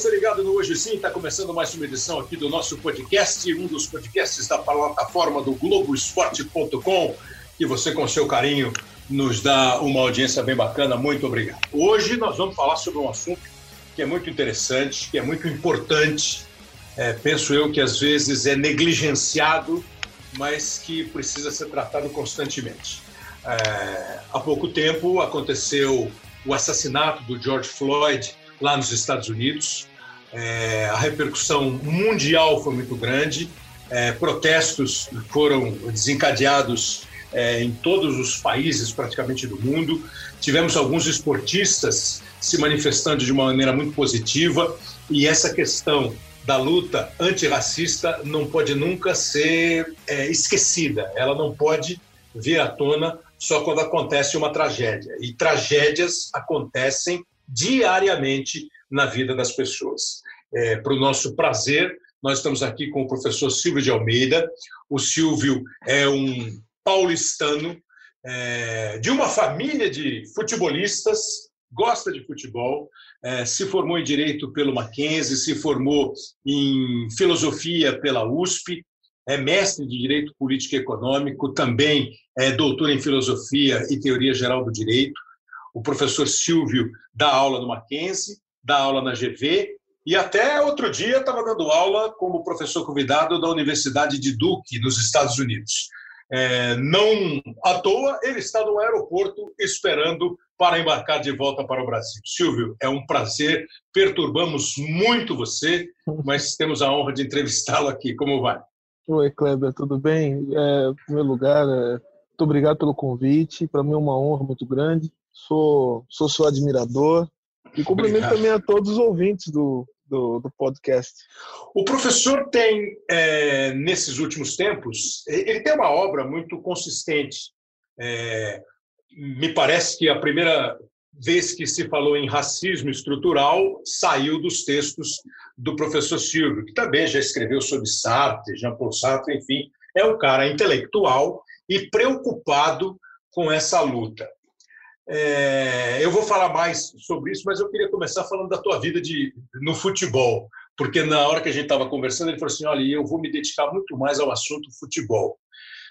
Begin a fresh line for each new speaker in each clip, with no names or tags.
você ligado no Hoje Sim, está começando mais uma edição aqui do nosso podcast, um dos podcasts da plataforma do Globoesporte.com, que você, com seu carinho, nos dá uma audiência bem bacana. Muito obrigado. Hoje nós vamos falar sobre um assunto que é muito interessante, que é muito importante. É, penso eu que às vezes é negligenciado, mas que precisa ser tratado constantemente. É, há pouco tempo aconteceu o assassinato do George Floyd lá nos Estados Unidos. É, a repercussão mundial foi muito grande. É, protestos foram desencadeados é, em todos os países praticamente do mundo. Tivemos alguns esportistas se manifestando de uma maneira muito positiva e essa questão da luta antirracista não pode nunca ser é, esquecida. Ela não pode vir à tona só quando acontece uma tragédia. E tragédias acontecem diariamente na vida das pessoas. É, Para o nosso prazer, nós estamos aqui com o professor Silvio de Almeida. O Silvio é um paulistano é, de uma família de futebolistas, gosta de futebol, é, se formou em Direito pelo Mackenzie, se formou em Filosofia pela USP, é mestre de Direito Político e Econômico, também é doutor em Filosofia e Teoria Geral do Direito, o professor Silvio dá aula no Mackenzie, dá aula na GV e até outro dia estava dando aula como professor convidado da Universidade de Duke, nos Estados Unidos. É, não à toa, ele está no aeroporto esperando para embarcar de volta para o Brasil. Silvio, é um prazer, perturbamos muito você, mas temos a honra de entrevistá-lo aqui. Como vai?
Oi, Kleber, tudo bem? É, em primeiro lugar, é, muito obrigado pelo convite. Para mim é uma honra muito grande sou, sou seu admirador. E cumprimento Obrigado. também a todos os ouvintes do, do, do podcast.
O professor tem, é, nesses últimos tempos, ele tem uma obra muito consistente. É, me parece que a primeira vez que se falou em racismo estrutural saiu dos textos do professor Silvio, que também já escreveu sobre Sartre, Jean-Paul Sartre, enfim, é um cara intelectual e preocupado com essa luta. É, eu vou falar mais sobre isso, mas eu queria começar falando da tua vida de, no futebol, porque na hora que a gente estava conversando, ele falou assim: olha, eu vou me dedicar muito mais ao assunto futebol.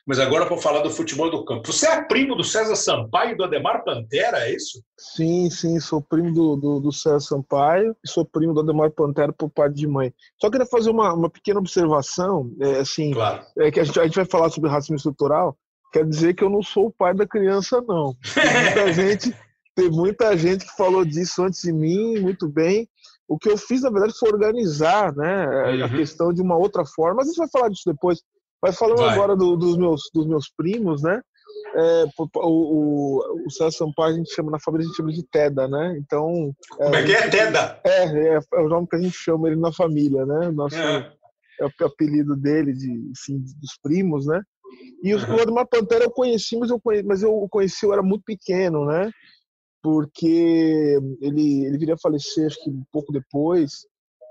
Mas agora vou falar do futebol do campo. Você é primo do César Sampaio e do Ademar Pantera, é isso?
Sim, sim, sou primo do, do, do César Sampaio e sou primo do Ademar Pantera por parte de mãe. Só queria fazer uma, uma pequena observação, é, assim, claro. é que a gente, a gente vai falar sobre racismo estrutural, quer dizer que eu não sou o pai da criança, não. Tem muita gente, tem muita gente que falou disso antes de mim, muito bem. O que eu fiz, na verdade, foi organizar né, uhum. a questão de uma outra forma, mas a gente vai falar disso depois. Mas falando vai. agora do, dos, meus, dos meus primos, né? É, o, o, o César Sampaio a gente chama na família, a gente chama de Teda, né? Então.
Como é, é que é Teda?
É, é, é, o nome que a gente chama ele na família, né? Nosso, é. é o apelido dele, de, enfim, dos primos, né? E o Ademar Pantera eu conheci, mas eu conheci, mas eu conheci, eu era muito pequeno, né? Porque ele, ele viria a falecer, acho que um pouco depois,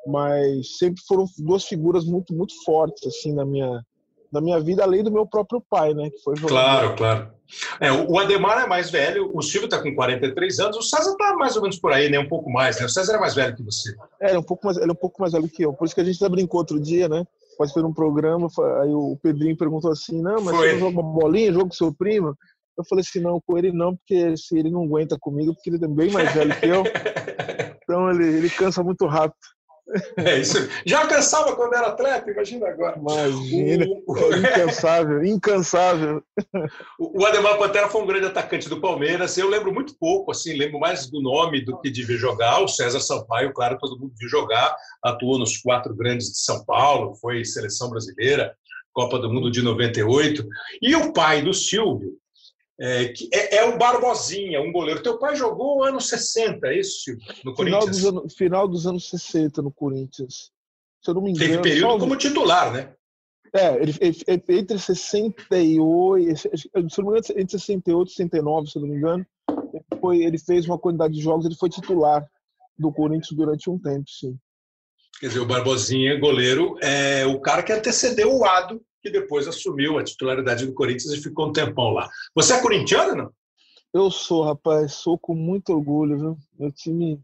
mas sempre foram duas figuras muito, muito fortes, assim, na minha, na minha vida, além do meu próprio pai, né? Que foi
Claro, claro. É, o Ademar é mais velho, o Silvio está com 43 anos, o César está mais ou menos por aí, né? Um pouco mais, né? O César é mais velho que você.
É, é um pouco mais, ele é um pouco mais velho que eu. Por isso que a gente até brincou outro dia, né? Participei de um programa, aí o Pedrinho perguntou assim, não, mas Foi. você não joga bolinha, joga com seu primo? Eu falei assim, não, com ele não, porque se ele não aguenta comigo, porque ele é bem mais velho que eu. Então ele, ele cansa muito rápido.
É isso. Já cansava quando era atleta, imagina agora.
Imagina. O... Incansável, incansável.
O Ademar Pantera foi um grande atacante do Palmeiras. Eu lembro muito pouco, assim, lembro mais do nome do que de ver jogar. O César Sampaio, claro, todo mundo viu jogar. Atuou nos quatro grandes de São Paulo, foi seleção brasileira, Copa do Mundo de 98. E o pai do Silvio, é, é, é, o Barbosinha, um goleiro. Teu pai jogou no ano 60, é isso, Silvio?
No final Corinthians? Dos anos, final dos anos 60 no Corinthians.
Se eu não me engano. Teve período só... como titular, né?
É, ele, ele, entre 68, se eu não me engano, entre 68 e 69, se eu não me engano, ele, foi, ele fez uma quantidade de jogos, ele foi titular do Corinthians durante um tempo, sim.
Quer dizer, o Barbosinha, goleiro, é o cara que antecedeu o Ado que depois assumiu a titularidade do Corinthians e ficou um tempão lá. Você é corintiano, não?
Eu sou, rapaz, sou com muito orgulho, viu? Meu time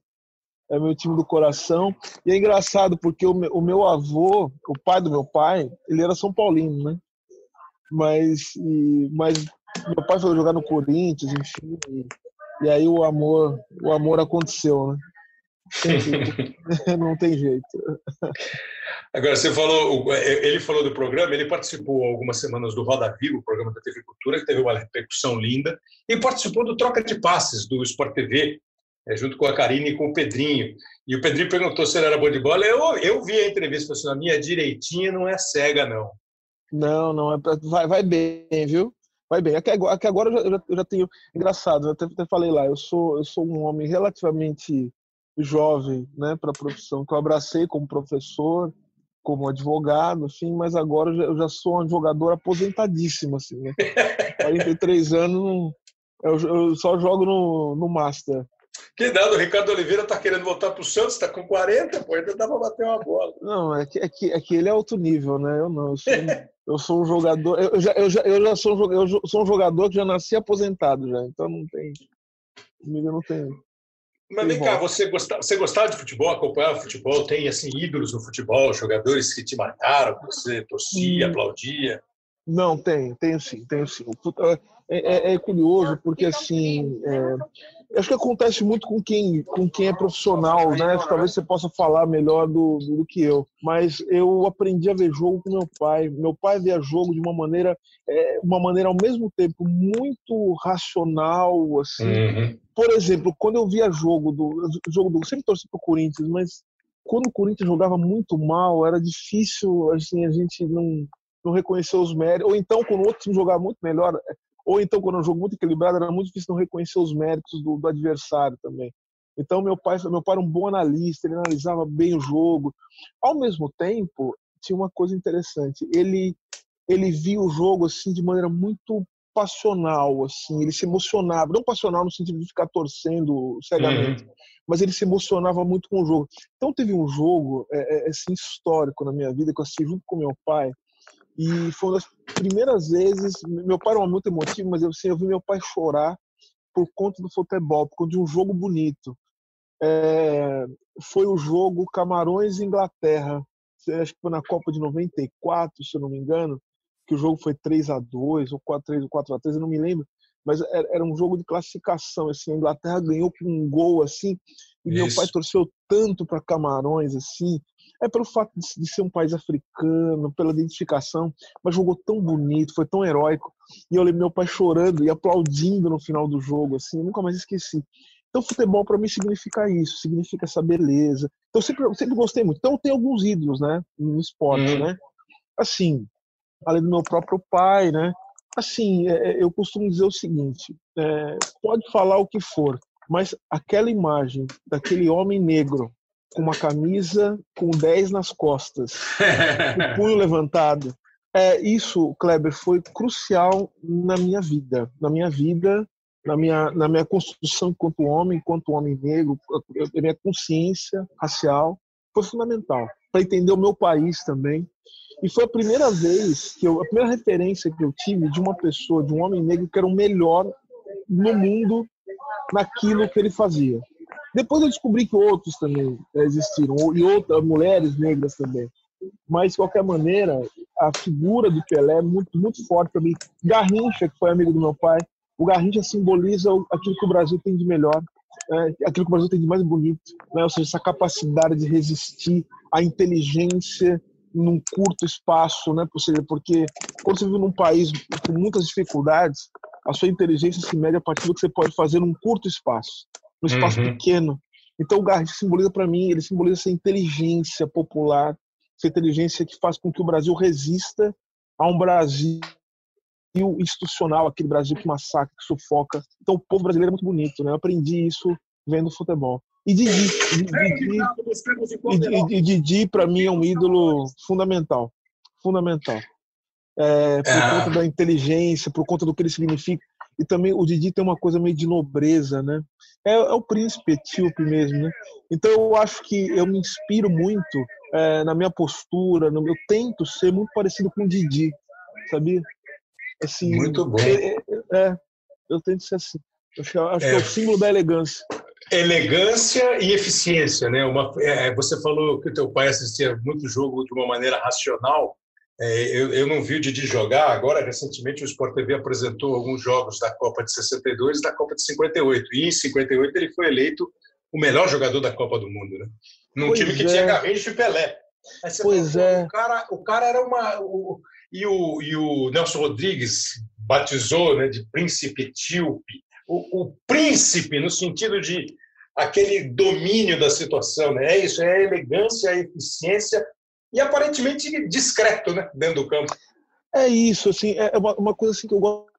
é meu time do coração. E é engraçado porque o meu, avô, o pai do meu pai, ele era São Paulino, né? Mas, e, mas meu pai foi jogar no Corinthians, enfim. E, e aí o amor, o amor aconteceu, né? Não tem jeito.
Agora, você falou, ele falou do programa, ele participou algumas semanas do Roda Viva, o programa da TV Cultura, que teve uma repercussão linda, e participou do Troca de Passes do Sport TV, é, junto com a Karine e com o Pedrinho. E o Pedrinho perguntou se ele era bom de bola. Eu, eu vi a entrevista, falei assim, a minha direitinha não é cega, não.
Não, não, é pra, vai, vai bem, viu? Vai bem. Aqui agora, aqui agora eu, já, eu já tenho. Engraçado, eu até, até falei lá, eu sou, eu sou um homem relativamente jovem né, para a profissão, que eu abracei como professor, como advogado, enfim, mas agora eu já, sou um jogador aposentadíssimo, assim, né? 43 anos, eu, eu, só jogo no, no Master.
Que dado, o Ricardo Oliveira está querendo voltar para o Santos, está com 40, pô, ainda dá para bater uma bola.
Não, é que, é, que, é que ele é alto nível, né? Eu não, eu sou, eu sou um jogador, eu já, eu já, eu já sou, um, eu sou um jogador que já nasci aposentado já, então não tem, comigo não tem,
mas vem cá, você gostava, você gostava de futebol, acompanhava futebol, tem assim ídolos no futebol, jogadores que te marcaram, que você torcia, hum. aplaudia?
Não, tenho, tenho sim, tenho sim. É, é, é curioso porque assim, é, acho que acontece muito com quem, com quem é profissional, né? Talvez você possa falar melhor do, do que eu. Mas eu aprendi a ver jogo com meu pai. Meu pai via jogo de uma maneira, é, uma maneira ao mesmo tempo muito racional, assim. Uhum. Por exemplo, quando eu via jogo do jogo do, sempre torci pro Corinthians, mas quando o Corinthians jogava muito mal, era difícil assim a gente não não reconhecer os méritos, ou então quando o outro time jogava muito melhor, ou então quando é um jogo muito equilibrado, era muito difícil não reconhecer os méritos do, do adversário também. Então meu pai, meu pai era um bom analista, ele analisava bem o jogo. Ao mesmo tempo, tinha uma coisa interessante, ele ele via o jogo assim de maneira muito passional, assim, ele se emocionava, não passional no sentido de ficar torcendo cegamente, uhum. mas ele se emocionava muito com o jogo. Então teve um jogo é, é, assim, histórico na minha vida que eu assisti junto com meu pai, e foi uma das primeiras vezes. Meu pai era muito emotivo, mas eu, assim, eu vi meu pai chorar por conta do futebol, por conta de um jogo bonito. É, foi o jogo Camarões Inglaterra. Acho que foi na Copa de 94, se eu não me engano, que o jogo foi 3 a 2 ou 4 3 ou 4 a 3 eu não me lembro. Mas era um jogo de classificação. Assim, a Inglaterra ganhou com um gol assim. E Isso. meu pai torceu tanto para Camarões assim é pelo fato de, ser um país africano, pela identificação, mas jogou tão bonito, foi tão heróico. E eu lembro meu pai chorando e aplaudindo no final do jogo, assim, nunca mais esqueci. Então, futebol para mim significa isso, significa essa beleza. Então, eu sempre, eu sempre gostei muito. Então, tem alguns ídolos, né, no esporte, uhum. né? Assim, além do meu próprio pai, né? Assim, é, é, eu costumo dizer o seguinte: é, pode falar o que for, mas aquela imagem daquele homem negro com uma camisa com 10 nas costas, o punho levantado. É, isso, Kleber, foi crucial na minha vida, na minha vida, na minha, na minha construção enquanto homem, enquanto homem negro, a minha consciência racial, foi fundamental para entender o meu país também. E foi a primeira vez que eu, a primeira referência que eu tive de uma pessoa, de um homem negro que era o melhor no mundo naquilo que ele fazia. Depois eu descobri que outros também existiram, e outras mulheres negras também. Mas, de qualquer maneira, a figura do Pelé é muito, muito forte para mim. Garrincha, que foi amigo do meu pai, o Garrincha simboliza aquilo que o Brasil tem de melhor, é, aquilo que o Brasil tem de mais bonito, né? ou seja, essa capacidade de resistir à inteligência num curto espaço, né? Ou seja, porque quando você vive num país com muitas dificuldades, a sua inteligência se mede a partir do que você pode fazer num curto espaço um espaço uhum. pequeno. Então o Garrincha simboliza para mim, ele simboliza essa inteligência popular, essa inteligência que faz com que o Brasil resista a um Brasil institucional, aquele Brasil que massacra, que sufoca. Então o povo brasileiro é muito bonito, né? Eu aprendi isso vendo futebol. E Didi, Didi, Didi para mim é um ídolo fundamental, fundamental. É, por é. conta da inteligência, por conta do que ele significa. E também o Didi tem uma coisa meio de nobreza, né? É, é o príncipe etíope mesmo, né? Então eu acho que eu me inspiro muito é, na minha postura, no, eu tento ser muito parecido com o Didi, sabia?
Assim, muito bom.
É, é, é eu tento ser assim. Acho, acho que é o símbolo da elegância.
Elegância e eficiência, né? Uma, é, você falou que o teu pai assistia muito jogo de uma maneira racional. É, eu, eu, não vi o Didi jogar. Agora, recentemente, o Sport TV apresentou alguns jogos da Copa de 62 e da Copa de 58. E em 58 ele foi eleito o melhor jogador da Copa do Mundo, né? Num pois time que é. tinha Garrincha e Pelé.
pois fala, é.
O cara, o cara era uma. O, e, o, e o Nelson Rodrigues batizou né, de príncipe etíope. O, o príncipe, no sentido de aquele domínio da situação, né? É isso, é a elegância, a eficiência e aparentemente discreto, né, dentro do campo.
É isso, assim, é, é uma, uma coisa assim que eu gosto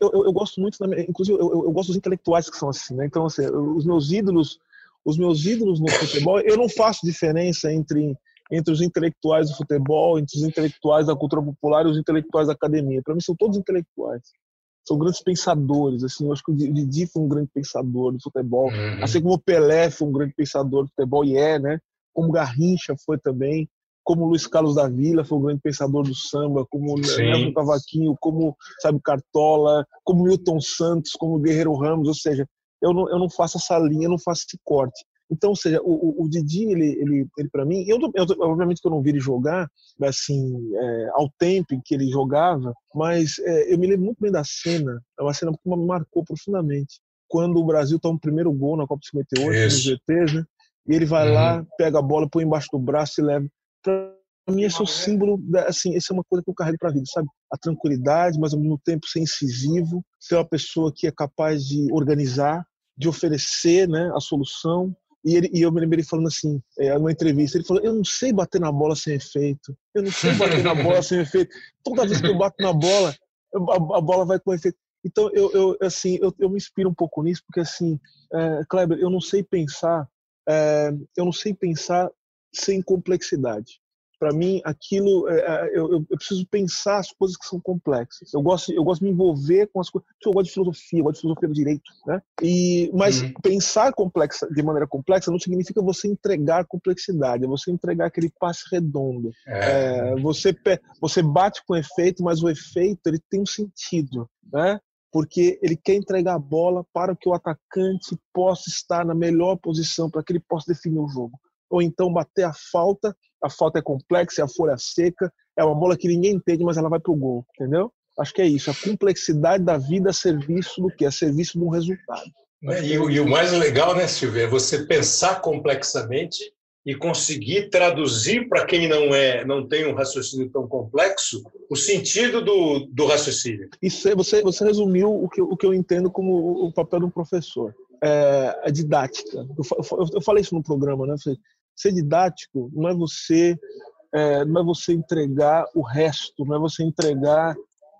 eu, eu, eu, gosto muito, inclusive eu, eu, gosto dos intelectuais que são assim, né? Então, assim, os meus ídolos, os meus ídolos no futebol, eu não faço diferença entre entre os intelectuais do futebol, entre os intelectuais da cultura popular e os intelectuais da academia. Para mim são todos intelectuais. São grandes pensadores, assim, eu acho que o Didi foi um grande pensador do futebol, uhum. assim como o Pelé foi um grande pensador do futebol e é, né? Como Garrincha foi também como Luiz Carlos da Vila foi um grande pensador do samba, como Nelson Cavaquinho, como sabe Cartola, como Milton Santos, como Guerreiro Ramos, ou seja, eu não, eu não faço essa linha, eu não faço esse corte. Então, ou seja, o, o, o Didi, ele, ele, ele para mim, eu, eu, obviamente que eu não vi ele jogar, assim, é, ao tempo em que ele jogava, mas é, eu me lembro muito bem da cena, é uma cena que me marcou profundamente. Quando o Brasil toma o primeiro gol na Copa 58, Isso. nos GTs, né? E ele vai uhum. lá, pega a bola, põe embaixo do braço e leva para mim esse é o símbolo, da, assim, essa é uma coisa que eu carrego para a vida, sabe? A tranquilidade, mas ao mesmo tempo ser incisivo, ser uma pessoa que é capaz de organizar, de oferecer, né, a solução. E, ele, e eu me lembrei falando assim, é, numa entrevista, ele falou: Eu não sei bater na bola sem efeito. Eu não sei bater na bola sem efeito. Toda vez que eu bato na bola, a, a bola vai com efeito. Então, eu, eu assim, eu, eu, me inspiro um pouco nisso, porque assim, é, Kleber, eu não sei pensar, é, eu não sei pensar sem complexidade. Para mim, aquilo, é, é eu, eu, preciso pensar as coisas que são complexas. Eu gosto, eu gosto de me envolver com as coisas. Eu gosto de filosofia, eu gosto de filosofia do direito, né? E, mas uhum. pensar complexa, de maneira complexa não significa você entregar complexidade, é você entregar aquele passe redondo. É. É, você, você bate com efeito, mas o efeito ele tem um sentido, né? porque ele quer entregar a bola para que o atacante possa estar na melhor posição, para que ele possa definir o jogo ou então bater a falta. A falta é complexa, é a folha seca, é uma bola que ninguém entende, mas ela vai pro gol, entendeu? Acho que é isso, a complexidade da vida a serviço do que? A serviço de um resultado.
É, e, e, o mais legal, né, Silvia, é você pensar complexamente e conseguir traduzir para quem não é, não tem um raciocínio tão complexo, o sentido do, do raciocínio.
Isso você você resumiu o que, o que eu entendo como o papel do professor, é, a didática. Eu, eu, falei isso no programa, né? Ser didático não é você é, não é você entregar o resto, não é você entregar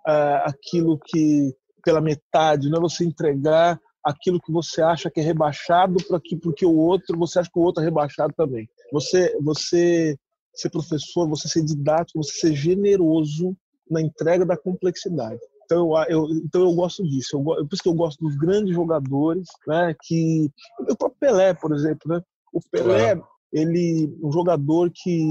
é, aquilo que pela metade, não é você entregar aquilo que você acha que é rebaixado para que porque o outro você acha que o outro é rebaixado também. Você você ser professor, você ser didático, você ser generoso na entrega da complexidade. Então eu, eu, então eu gosto disso. Eu, por isso que eu gosto dos grandes jogadores, né? Que o próprio Pelé, por exemplo, né? O Pelé, claro ele um jogador que,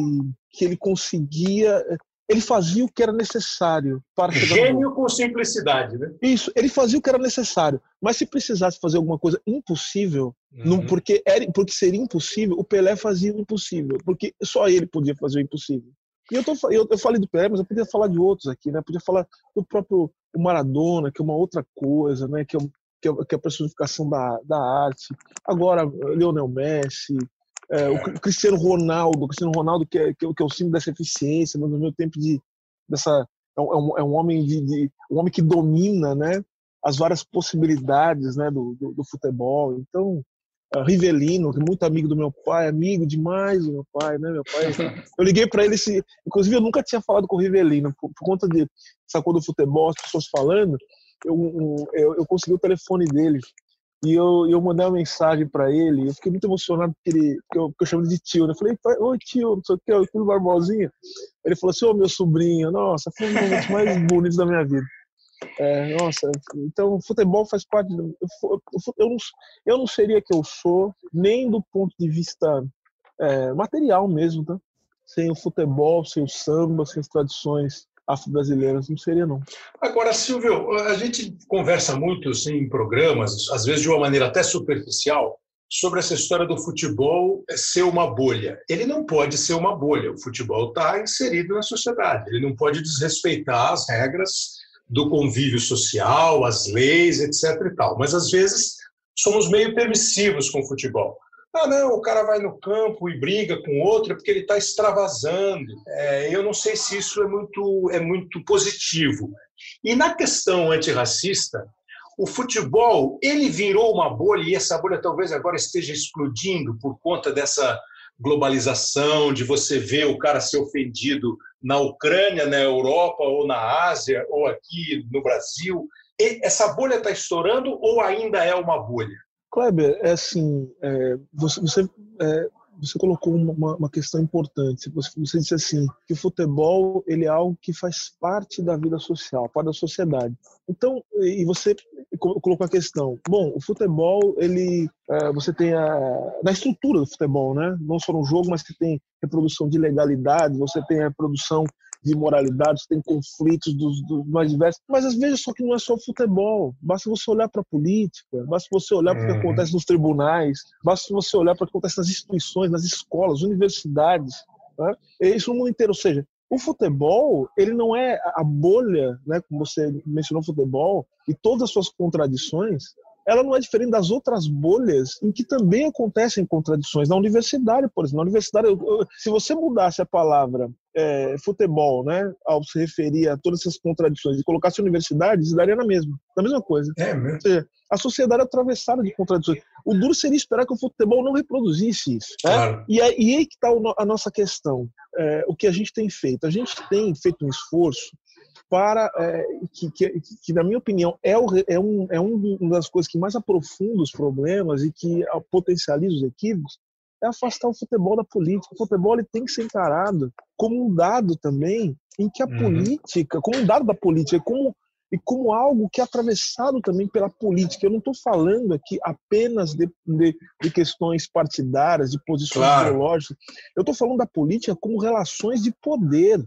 que ele conseguia ele fazia o que era necessário para
gênio com simplicidade né?
Isso ele fazia o que era necessário. Mas se precisasse fazer alguma coisa impossível uhum. não, porque era porque seria impossível o Pelé fazia o impossível porque só ele podia fazer o impossível. E eu, tô, eu, eu falei do Pelé mas eu podia falar de outros aqui né? Eu podia falar do próprio o Maradona que é uma outra coisa né? Que é, que é, que é a personificação da, da arte. Agora Lionel Messi é, o Cristiano Ronaldo, o Cristiano Ronaldo que é, que é, que é o símbolo dessa eficiência, no meu tempo de dessa é um, é um homem de, de, um homem que domina, né, as várias possibilidades, né, do, do, do futebol. Então, uh, Rivelino, que é muito amigo do meu pai, amigo demais do meu pai, né, meu pai. Eu liguei para ele, se, inclusive eu nunca tinha falado com o Rivelino por, por conta de coisa do futebol, as pessoas falando, eu, eu, eu consegui o telefone dele. E eu, eu mandei uma mensagem para ele, eu fiquei muito emocionado porque, ele, porque, eu, porque eu chamo ele de tio, né? Eu falei, oi tio, não sei o que, o tio Barbosinha. Ele falou assim, ô meu sobrinho, nossa, foi um dos momentos mais bonitos da minha vida. É, nossa, então futebol faz parte. Do, eu, eu, não, eu não seria que eu sou, nem do ponto de vista é, material mesmo, tá? Sem o futebol, sem o samba, sem as tradições afro-brasileiras, não seria não.
Agora, Silvio, a gente conversa muito assim, em programas, às vezes de uma maneira até superficial, sobre essa história do futebol ser uma bolha. Ele não pode ser uma bolha. O futebol está inserido na sociedade. Ele não pode desrespeitar as regras do convívio social, as leis, etc. E tal. Mas às vezes somos meio permissivos com o futebol. Ah, não, o cara vai no campo e briga com outro porque ele está extravasando. É, eu não sei se isso é muito, é muito positivo. E na questão antirracista, o futebol ele virou uma bolha e essa bolha talvez agora esteja explodindo por conta dessa globalização, de você ver o cara ser ofendido na Ucrânia, na Europa ou na Ásia ou aqui no Brasil. E essa bolha está estourando ou ainda é uma bolha?
Kleber, é assim, é, você, você, é, você, colocou uma, uma, questão importante. Você, você disse assim que o futebol ele é algo que faz parte da vida social, parte da sociedade. Então, e você colocou a questão. Bom, o futebol ele, é, você tem a na estrutura do futebol, né? Não só no jogo, mas que tem reprodução de legalidade, você tem a produção de moralidade, tem conflitos dos, dos, mais diversos. Mas às vezes só que não é só futebol. Basta você olhar para a política, basta você olhar para o que uhum. acontece nos tribunais, basta você olhar para o que acontece nas instituições, nas escolas, universidades. Né? Isso no mundo inteiro. Ou seja, o futebol, ele não é a bolha, né, como você mencionou futebol, e todas as suas contradições, ela não é diferente das outras bolhas em que também acontecem contradições. Na universidade, por exemplo, na universidade, se você mudasse a palavra é, futebol, né, ao se referir a todas essas contradições e colocasse universidade, isso daria na mesma, na mesma coisa.
É mesmo. Seja,
a sociedade é atravessada de contradições. O duro seria esperar que o futebol não reproduzisse isso. Né? Claro. E, aí, e aí que está a nossa questão. É, o que a gente tem feito? A gente tem feito um esforço para é, que, que, que, na minha opinião, é, o, é, um, é uma das coisas que mais aprofunda os problemas e que potencializa os equívocos, é afastar o futebol da política. O futebol ele tem que ser encarado como um dado também em que a uhum. política, como um dado da política, como e como algo que é atravessado também pela política. Eu não estou falando aqui apenas de, de, de, questões partidárias, de posições claro. ideológicas. Eu estou falando da política como relações de poder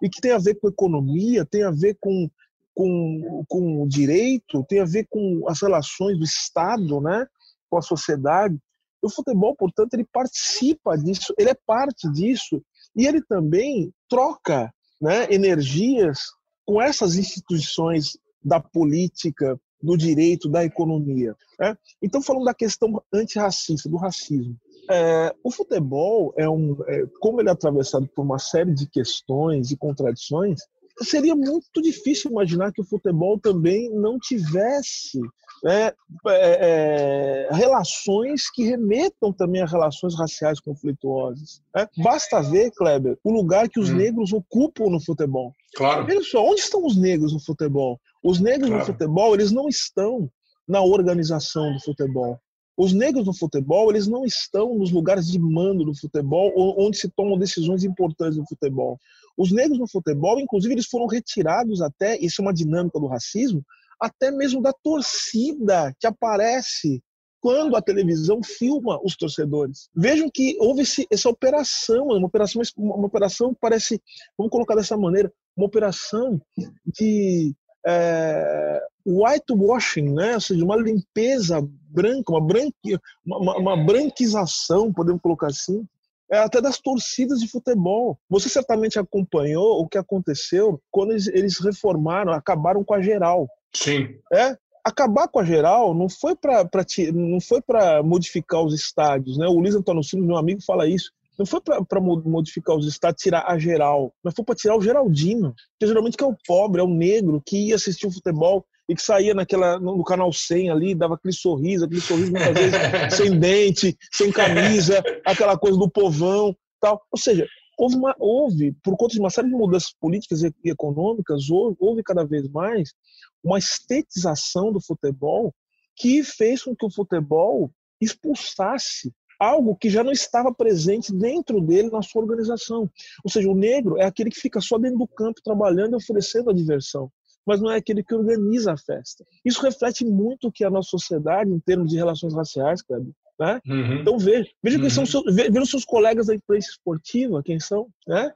e que tem a ver com economia, tem a ver com, com, com direito, tem a ver com as relações do Estado né, com a sociedade. O futebol, portanto, ele participa disso, ele é parte disso e ele também troca né, energias com essas instituições da política, do direito, da economia. Né? Então, falando da questão antirracista, do racismo, é, o futebol é um, é, como ele é atravessado por uma série de questões e contradições, seria muito difícil imaginar que o futebol também não tivesse né, é, é, relações que remetam também a relações raciais conflituosas. Né? Basta ver, Kleber, o lugar que os hum. negros ocupam no futebol.
Claro.
Veja só, onde estão os negros no futebol? Os negros claro. no futebol, eles não estão na organização do futebol. Os negros no futebol, eles não estão nos lugares de mando do futebol, onde se tomam decisões importantes no futebol. Os negros no futebol, inclusive, eles foram retirados até, isso é uma dinâmica do racismo, até mesmo da torcida que aparece quando a televisão filma os torcedores. Vejam que houve esse, essa operação, uma operação, uma operação parece, vamos colocar dessa maneira, uma operação de é, whitewashing, né? ou seja, uma limpeza branca, uma, branqui, uma, uma branquização, podemos colocar assim, é, até das torcidas de futebol. Você certamente acompanhou o que aconteceu quando eles, eles reformaram, acabaram com a geral.
Sim.
É, acabar com a geral não foi para não foi para modificar os estádios, né? O Luiz Antônio Silva, meu amigo, fala isso. Não foi para modificar os estádios, tirar a geral, mas foi para tirar o Geraldino, que geralmente que é o pobre, é o negro que ia assistir o futebol e que saía naquela, no canal 100 ali, dava aquele sorriso, aquele sorriso muitas vezes sem dente, sem camisa, aquela coisa do povão, tal. Ou seja, houve, uma, houve por conta de uma série de mudanças políticas e econômicas, houve, houve cada vez mais uma estetização do futebol que fez com que o futebol expulsasse algo que já não estava presente dentro dele na sua organização. Ou seja, o negro é aquele que fica só dentro do campo trabalhando e oferecendo a diversão mas não é aquele que organiza a festa. Isso reflete muito o que é a nossa sociedade em termos de relações raciais, Kleber. Né? Uhum. Então veja, veja uhum. quem são seus, veja os seus colegas da imprensa esportiva, quem são, né?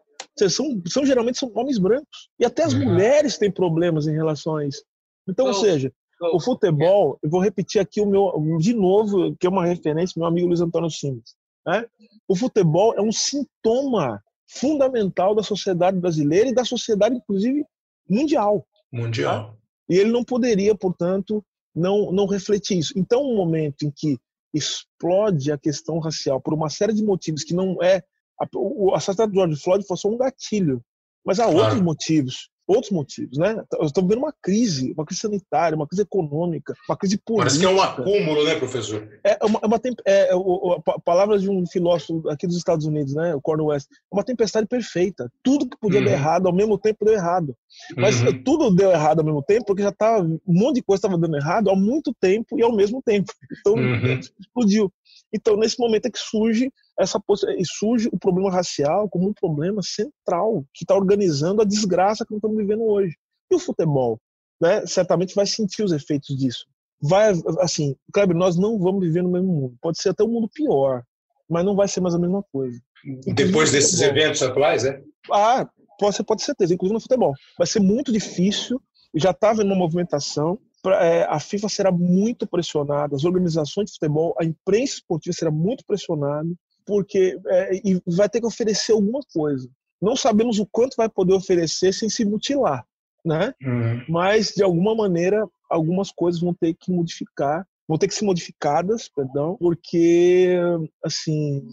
São, são geralmente são homens brancos e até as uhum. mulheres têm problemas em relação a isso. Então, ou seja, o futebol, eu vou repetir aqui o meu, de novo, que é uma referência, meu amigo Luiz Antônio Simas. Né? O futebol é um sintoma fundamental da sociedade brasileira e da sociedade, inclusive, mundial.
Mundial. Tá?
E ele não poderia, portanto, não, não refletir isso. Então, um momento em que explode a questão racial por uma série de motivos que não é. A, o assassinato de George Floyd foi só um gatilho, mas há claro. outros motivos outros motivos, né? Estamos vendo uma crise, uma crise sanitária, uma crise econômica, uma crise política.
Parece que é um acúmulo, né, professor?
É uma, é uma é, é, o, palavras de um filósofo aqui dos Estados Unidos, né, o Cornel West, é uma tempestade perfeita. Tudo que podia uhum. dar errado ao mesmo tempo deu errado. Mas uhum. tudo deu errado ao mesmo tempo porque já estava um monte de coisa estava dando errado ao muito tempo e ao mesmo tempo. Então uhum. explodiu. Então, nesse momento é que surge essa surge o problema racial como um problema central que está organizando a desgraça que nós estamos vivendo hoje. E o futebol, né, certamente vai sentir os efeitos disso. Vai, assim, Kleber, nós não vamos viver no mesmo mundo. Pode ser até um mundo pior, mas não vai ser mais a mesma coisa.
Inclusive Depois desses eventos atuais, é?
Ah, pode ser, pode ter certeza, inclusive no futebol. Vai ser muito difícil, já está havendo uma movimentação, é, a FIFA será muito pressionada, as organizações de futebol, a imprensa esportiva será muito pressionada, porque é, e vai ter que oferecer alguma coisa. Não sabemos o quanto vai poder oferecer sem se mutilar, né? Uhum. Mas de alguma maneira algumas coisas vão ter que modificar, vão ter que ser modificadas, perdão, porque assim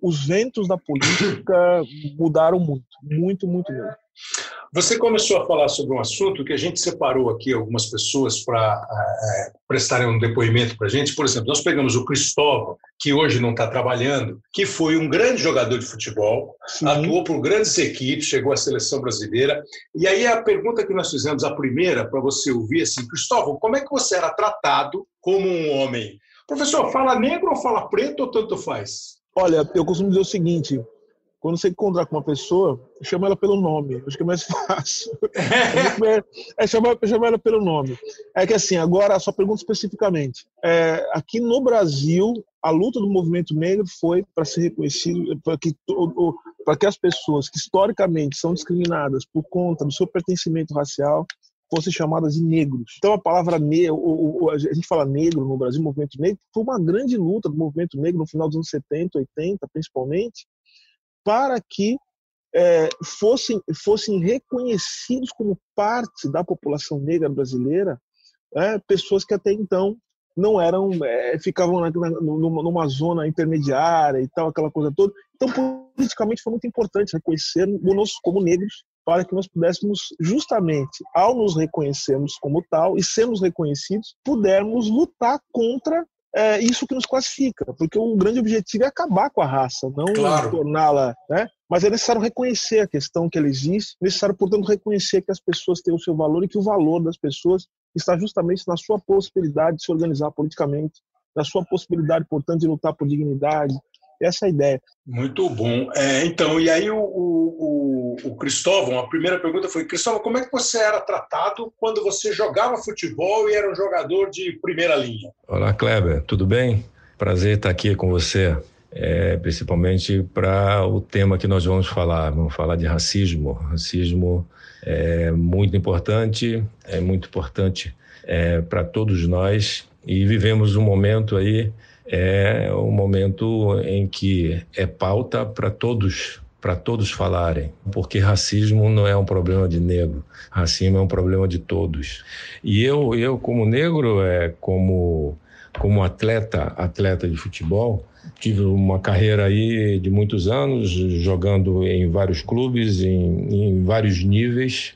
os ventos da política mudaram muito, muito, muito mesmo.
Você começou a falar sobre um assunto que a gente separou aqui algumas pessoas para é, prestarem um depoimento para a gente. Por exemplo, nós pegamos o Cristóvão, que hoje não está trabalhando, que foi um grande jogador de futebol, Sim. atuou por grandes equipes, chegou à seleção brasileira. E aí a pergunta que nós fizemos, a primeira, para você ouvir, assim, Cristóvão, como é que você era tratado como um homem? Professor, fala negro ou fala preto ou tanto faz?
Olha, eu costumo dizer o seguinte: quando você encontrar com uma pessoa, chama ela pelo nome. Acho que é mais fácil. é chamar, chamar ela pelo nome. É que assim, agora, sua pergunta especificamente. É, aqui no Brasil, a luta do movimento negro foi para ser reconhecido, para que, para que as pessoas que historicamente são discriminadas por conta do seu pertencimento racial fossem chamadas de negros. Então a palavra negro, a gente fala negro no Brasil, movimento negro, foi uma grande luta do movimento negro no final dos anos 70, 80, principalmente, para que é, fossem, fossem reconhecidos como parte da população negra brasileira, é, pessoas que até então não eram, é, ficavam na, na, numa, numa, zona intermediária e tal, aquela coisa toda. Então, politicamente foi muito importante reconhecer-nos como negros para que nós pudéssemos, justamente, ao nos reconhecermos como tal e sermos reconhecidos, pudermos lutar contra é isso que nos classifica, porque o grande objetivo é acabar com a raça, não claro. torná-la, né? Mas é necessário reconhecer a questão que ela existe, é necessário, portanto, reconhecer que as pessoas têm o seu valor e que o valor das pessoas está justamente na sua possibilidade de se organizar politicamente, na sua possibilidade, portanto, de lutar por dignidade, essa é a ideia.
Muito bom. É, então, e aí o, o, o, Cristóvão, a primeira pergunta foi, Cristóvão, como é que você era tratado quando você jogava futebol e era um jogador de primeira linha?
Olá, Kleber, tudo bem? Prazer estar aqui com você. É, principalmente para o tema que nós vamos falar. Vamos falar de racismo. Racismo é muito importante, é muito importante é, para todos nós e vivemos um momento aí é um momento em que é pauta para todos para todos falarem, porque racismo não é um problema de negro, racismo é um problema de todos. E eu, eu como negro, é como como atleta, atleta de futebol, tive uma carreira aí de muitos anos, jogando em vários clubes, em, em vários níveis.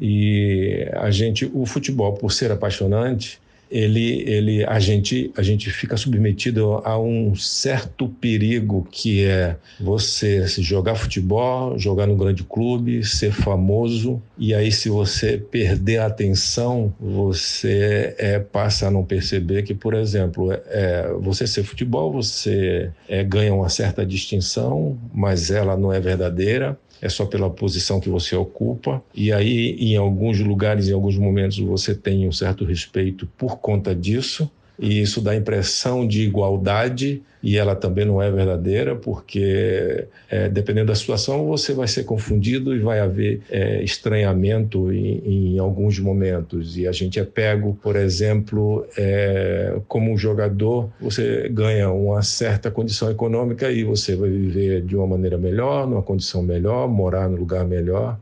E a gente, o futebol, por ser apaixonante, ele, ele, a gente, a gente fica submetido a um certo perigo que é você jogar futebol, jogar no grande clube, ser famoso e aí se você perder a atenção, você é, passa a não perceber que, por exemplo, é, é você ser futebol, você é, ganha uma certa distinção, mas ela não é verdadeira é só pela posição que você ocupa. E aí, em alguns lugares, em alguns momentos, você tem um certo respeito por conta disso. E isso dá impressão de igualdade e ela também não é verdadeira, porque é, dependendo da situação você vai ser confundido e vai haver é, estranhamento em, em, alguns momentos. E a gente é pego, por exemplo, é, como um jogador, você ganha uma certa condição econômica e você vai viver de uma maneira melhor, numa condição melhor, morar no lugar melhor,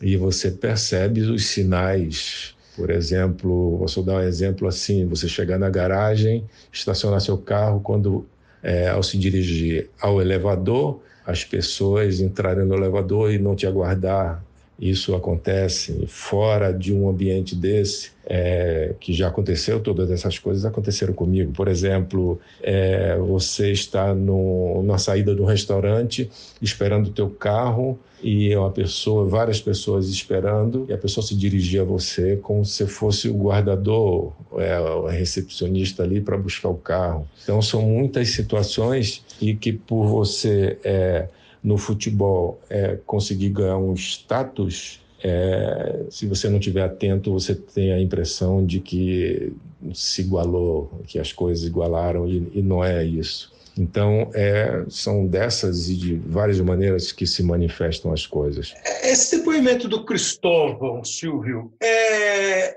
e você percebe os sinais por exemplo, vou dar um exemplo assim: você chegar na garagem, estacionar seu carro, quando é, ao se dirigir ao elevador, as pessoas entrarem no elevador e não te aguardar. Isso acontece fora de um ambiente desse, é, que já aconteceu, todas essas coisas aconteceram comigo. Por exemplo, é, você está no, na saída do restaurante esperando o teu carro e uma pessoa, várias pessoas esperando, e a pessoa se dirigia a você como se fosse o guardador, é, o recepcionista ali para buscar o carro. Então são muitas situações e que por você é, no futebol é, conseguir ganhar um status, é, se você não estiver atento, você tem a impressão de que se igualou, que as coisas igualaram e, e não é isso. Então, é, são dessas e de várias maneiras que se manifestam as coisas.
Esse depoimento do Cristóvão, Silvio, é, é,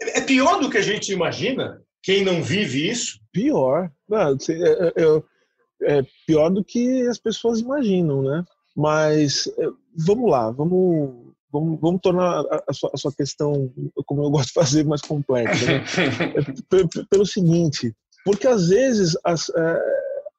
é pior do que a gente imagina? Quem não vive isso?
Pior. Não, é, é, é pior do que as pessoas imaginam, né? Mas é, vamos lá, vamos Vamos, vamos, tornar a sua, a sua, questão, como eu gosto de fazer, mais complexa. Né? é, pelo seguinte, porque às vezes as, é,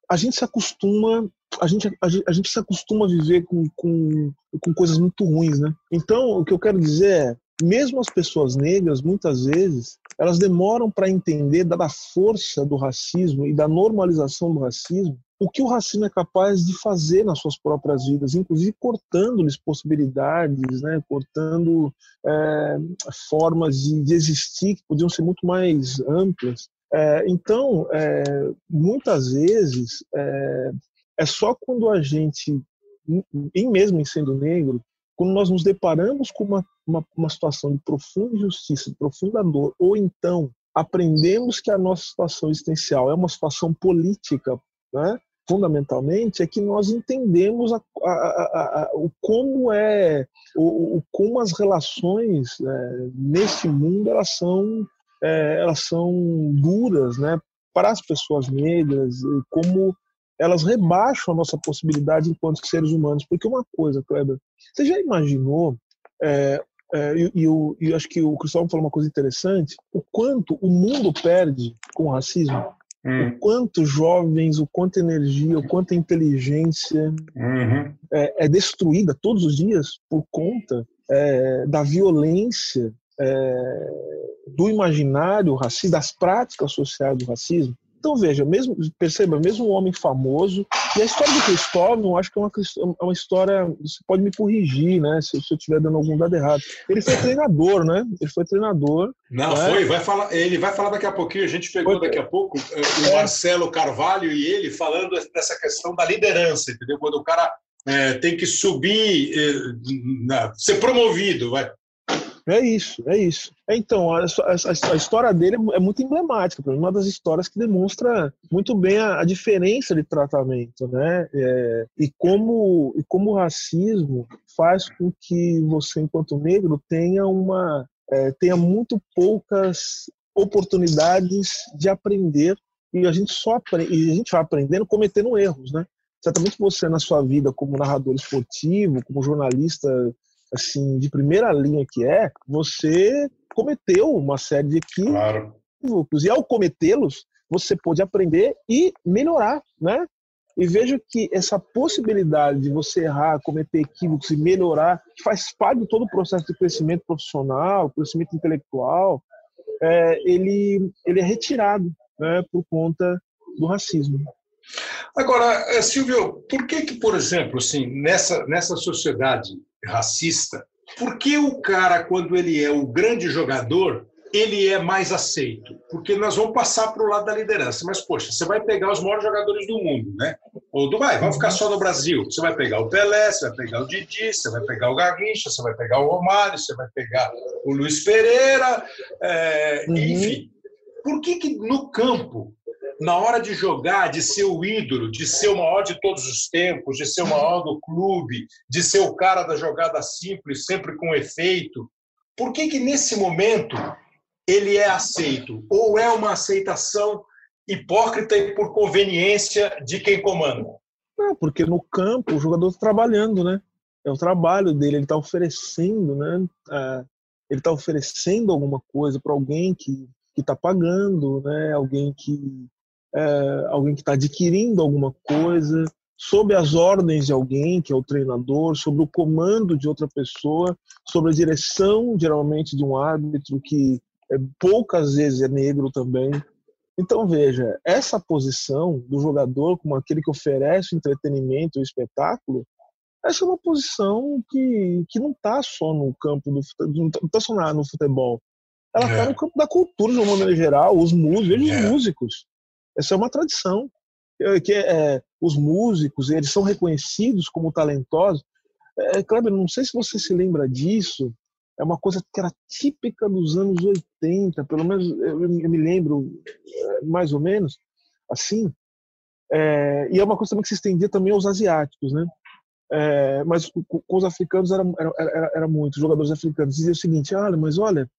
a gente se acostuma a gente, a, a gente se acostuma a viver com, com, com coisas muito ruins, né? Então, o que eu quero dizer é, mesmo as pessoas negras, muitas vezes, elas demoram para entender, da força do racismo e da normalização do racismo, o que o racismo é capaz de fazer nas suas próprias vidas, inclusive cortando-lhes possibilidades, né? cortando é, formas de, de existir que podiam ser muito mais amplas. É, então, é, muitas vezes, é, é, só quando a gente, em mesmo em sendo negro, quando nós nos deparamos com uma, uma, uma situação de profunda injustiça, de profunda dor, ou então aprendemos que a nossa situação existencial é uma situação política, né? Fundamentalmente, é que nós entendemos a, a, a, o como é, o, o, como as relações é, nesse mundo elas são é, elas são duras né, para as pessoas negras e como elas rebaixam a nossa possibilidade enquanto seres humanos. Porque uma coisa, Kleber, você já imaginou, é, é, e, eu, eu acho que o Cristóvão falou uma coisa interessante, o quanto o mundo perde com o racismo? Hum. O quanto jovens, o quanto energia, o quanto inteligência uhum. é, é, destruída todos os dias por conta é, da violência é, do imaginário racista, das práticas sociais do racismo. Então veja, mesmo perceba, mesmo um homem famoso e a história do Cristóvão, acho que é uma, é uma história. Você pode me corrigir, né? Se, se eu estiver dando algum dado errado. Ele foi treinador, né? Ele foi treinador.
Não, né? foi. Vai falar, ele vai falar daqui a pouquinho. A gente pegou foi, daqui a pouco eh, o é. Marcelo Carvalho e ele falando dessa questão da liderança, entendeu? Quando o cara é, tem que subir, é, ser promovido, vai.
É isso, é isso. Então, a, a, a história dele é, é muito emblemática, para mim, uma das histórias que demonstra muito bem a, a diferença de tratamento, né? É, e, como, e como o racismo faz com que você, enquanto negro, tenha uma é, tenha muito poucas oportunidades de aprender e a gente só aprende, e a gente vai aprendendo cometendo erros, né? Certamente você na sua vida como narrador esportivo, como jornalista assim, de primeira linha que é, você cometeu uma série de equívocos. Claro. E ao cometê-los, você pode aprender e melhorar, né? E vejo que essa possibilidade de você errar, cometer equívocos e melhorar, que faz parte de todo o processo de crescimento profissional, crescimento intelectual, é, ele, ele é retirado né, por conta do racismo.
Agora, eh, Silvio, por que que, por exemplo, assim, nessa, nessa sociedade racista, por que o cara, quando ele é o grande jogador, ele é mais aceito? Porque nós vamos passar para o lado da liderança. Mas, poxa, você vai pegar os maiores jogadores do mundo, né? Ou do vai, vamos ficar só no Brasil. Você vai pegar o Pelé, você vai pegar o Didi, você vai pegar o Garrincha, você vai pegar o Romário, você vai pegar o Luiz Pereira, é, uhum. enfim. por que, que no campo, na hora de jogar, de ser o ídolo, de ser o maior de todos os tempos, de ser o maior do clube, de ser o cara da jogada simples, sempre com efeito, por que, que nesse momento ele é aceito? Ou é uma aceitação hipócrita e por conveniência de quem comanda?
Não, porque no campo o jogador está trabalhando, né? É o trabalho dele, ele está oferecendo, né? É, ele está oferecendo alguma coisa para alguém que está pagando, né? Alguém que é, alguém que está adquirindo alguma coisa sob as ordens de alguém que é o treinador, sobre o comando de outra pessoa, sobre a direção geralmente de um árbitro que é, poucas vezes é negro também. Então veja, essa posição do jogador como aquele que oferece o entretenimento, o espetáculo, essa é uma posição que, que não está só no campo do não está só no futebol. Ela está é. no campo da cultura de uma maneira geral, os músicos, veja é. os músicos. Essa é uma tradição que é, os músicos eles são reconhecidos como talentosos. É, Kleber, não sei se você se lembra disso. É uma coisa que era típica dos anos 80, pelo menos eu, me lembro mais ou menos assim. É, e é uma coisa também que se estendia também aos asiáticos, né? É, mas com, os africanos era, era, era, era, muito. Os jogadores africanos diziam o seguinte: olha, mas olha,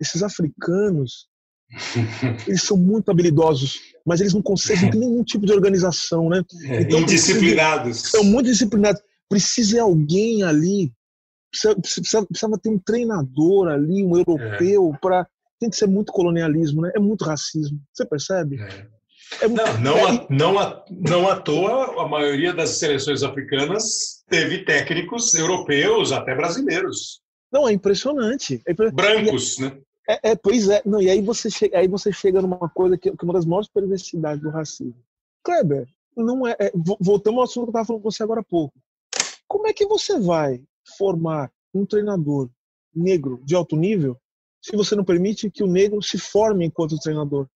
esses africanos eles são muito habilidosos, mas eles não conseguem ter nenhum tipo de organização, né?
É, então, indisciplinados.
Precisa, são muito disciplinados. Precisa de alguém ali, precisa, precisa, precisava ter um treinador ali, um europeu, é. para. Tem que ser muito colonialismo, né? É muito racismo. Você percebe?
É. É muito... não, não, a, não, a, não à toa, a maioria das seleções africanas teve técnicos europeus, até brasileiros.
Não, é impressionante. É
Brancos, né?
É, é, pois é. Não, e aí você, chega, aí você chega numa coisa que, que é uma das maiores perversidades do racismo. Kleber, não é, é, voltamos ao assunto que eu estava falando com você agora há pouco. Como é que você vai formar um treinador negro de alto nível se você não permite que o negro se forme enquanto treinador?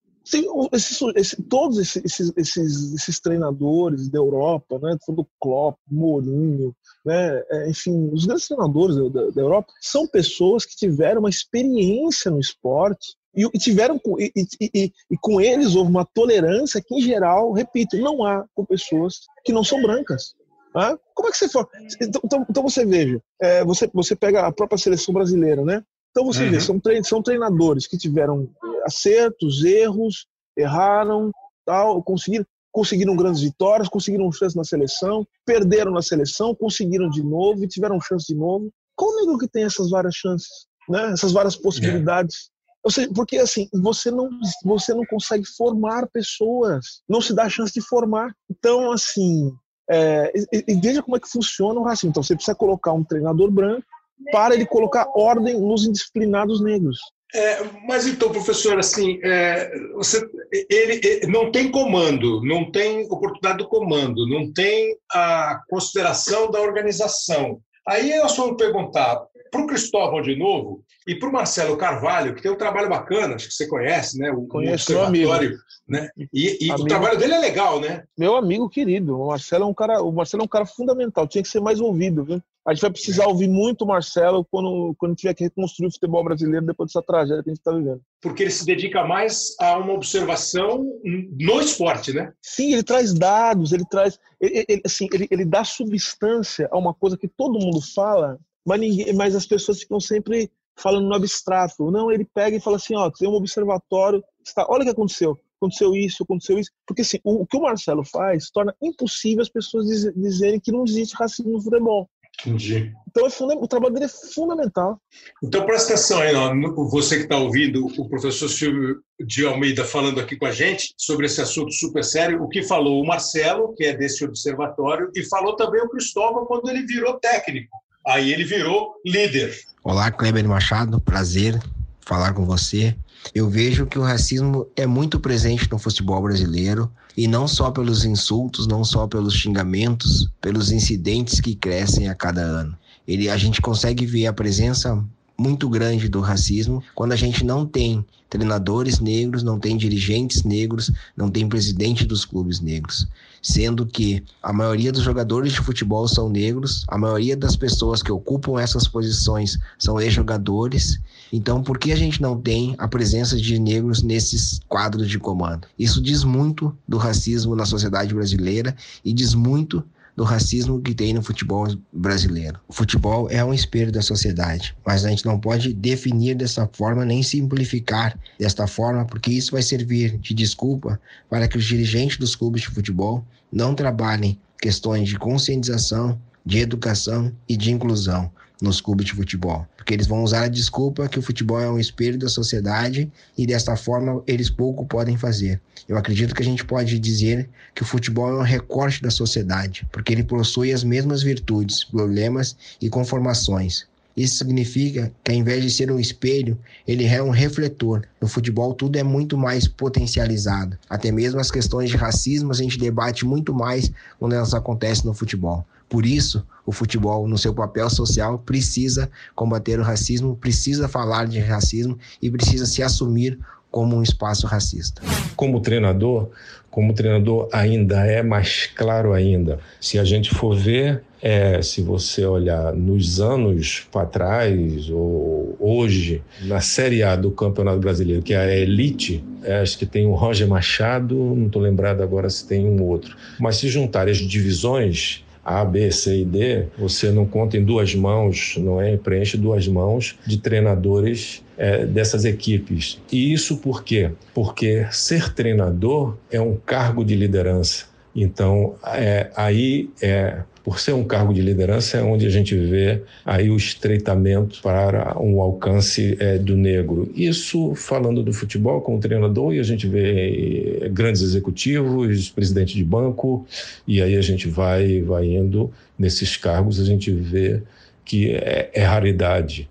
Esse, esse, todos esses, esses, esses, treinadores da Europa, né, do Klopp, Mourinho, né, é, enfim, os grandes treinadores da, da, Europa são pessoas que tiveram uma experiência no esporte e, e tiveram e, e, e, com eles houve uma tolerância que, em geral, repito, não há com pessoas que não são brancas. Tá? Como é que você for? Então, então, então você veja, é, você, você pega a própria seleção brasileira, né? Então você uhum. vê, são, trein, são treinadores que tiveram acertos, erros, erraram, tal, conseguiram, conseguiram grandes vitórias, conseguiram chance na seleção, perderam na seleção, conseguiram de novo e tiveram chance de novo. Qual negro que tem essas várias chances, né? Essas várias possibilidades? É. Seja, porque assim, você não, você não consegue formar pessoas, não se dá a chance de formar. Então, assim, é, e, e veja como é que funciona o racismo. Então, você precisa colocar um treinador branco para ele colocar ordem nos indisciplinados negros.
É, mas então, professor, assim, é, você, ele, ele, não tem comando, não tem oportunidade do comando, não tem a consideração da organização. Aí nós vamos perguntar para o Cristóvão de novo e para o Marcelo Carvalho, que tem um trabalho bacana, acho que você conhece, né? O,
Conheço o observatório,
né? E, e o trabalho dele é legal, né?
Meu amigo querido, o Marcelo é um cara, o Marcelo é um cara fundamental, tinha que ser mais ouvido, viu? A gente vai precisar ouvir muito o Marcelo quando, quando tiver que reconstruir o futebol brasileiro depois dessa tragédia que a gente está vivendo.
Porque ele se dedica mais a uma observação no esporte, né?
Sim, ele traz dados, ele traz. Ele, ele assim, ele, ele dá substância a uma coisa que todo mundo fala, mas, ninguém, mas as pessoas ficam sempre falando no abstrato. Não, ele pega e fala assim: ó, tem um observatório, está, olha o que aconteceu aconteceu isso, aconteceu isso. Porque assim, o, o, que o Marcelo faz torna impossível as pessoas diz, dizerem que não existe racismo no futebol.
Entendi.
Então é o trabalho dele é fundamental.
Então presta atenção aí, ó, você que está ouvindo o professor Silvio de Almeida falando aqui com a gente sobre esse assunto super sério, o que falou o Marcelo, que é desse observatório, e falou também o Cristóvão quando ele virou técnico. Aí ele virou líder.
Olá, Kleber Machado, prazer falar com você. Eu vejo que o racismo é muito presente no futebol brasileiro e não só pelos insultos, não só pelos xingamentos, pelos incidentes que crescem a cada ano. Ele, a gente consegue ver a presença muito grande do racismo quando a gente não tem treinadores negros, não tem dirigentes negros, não tem presidente dos clubes negros. Sendo que a maioria dos jogadores de futebol são negros, a maioria das pessoas que ocupam essas posições são ex-jogadores. Então, por que a gente não tem a presença de negros nesses quadros de comando? Isso diz muito do racismo na sociedade brasileira e diz muito do racismo que tem no futebol brasileiro. O futebol é um espelho da sociedade, mas a gente não pode definir dessa forma nem simplificar desta forma, porque isso vai servir de desculpa para que os dirigentes dos clubes de futebol não trabalhem questões de conscientização, de educação e de inclusão nos clubes de futebol, porque eles vão usar a desculpa que o futebol é um espelho da sociedade e desta forma eles pouco podem fazer. Eu acredito que a gente pode dizer que o futebol é um recorte da sociedade, porque ele possui as mesmas virtudes, problemas e conformações. Isso significa que, ao invés de ser um espelho, ele é um refletor. No futebol, tudo é muito mais potencializado. Até mesmo as questões de racismo a gente debate muito mais quando elas acontecem no futebol. Por isso, o futebol, no seu papel social, precisa combater o racismo, precisa falar de racismo e precisa se assumir como um espaço racista.
Como treinador, como treinador ainda é mais claro ainda. Se a gente for ver, é, se você olhar nos anos para trás ou hoje, na Série A do Campeonato Brasileiro, que é a elite, é, acho que tem o Roger Machado, não estou lembrado agora se tem um outro. Mas se juntar as divisões, a, B, C e D, você não conta em duas mãos, não é? Preenche duas mãos de treinadores é, dessas equipes. E isso por quê? Porque ser treinador é um cargo de liderança. Então, é, aí é por ser um cargo de liderança, é onde a gente vê aí o estreitamento para um alcance é, do negro. Isso falando do futebol como treinador, e a gente vê é, grandes executivos, presidente de banco, e aí a gente vai, vai indo nesses cargos, a gente vê que é, é raridade.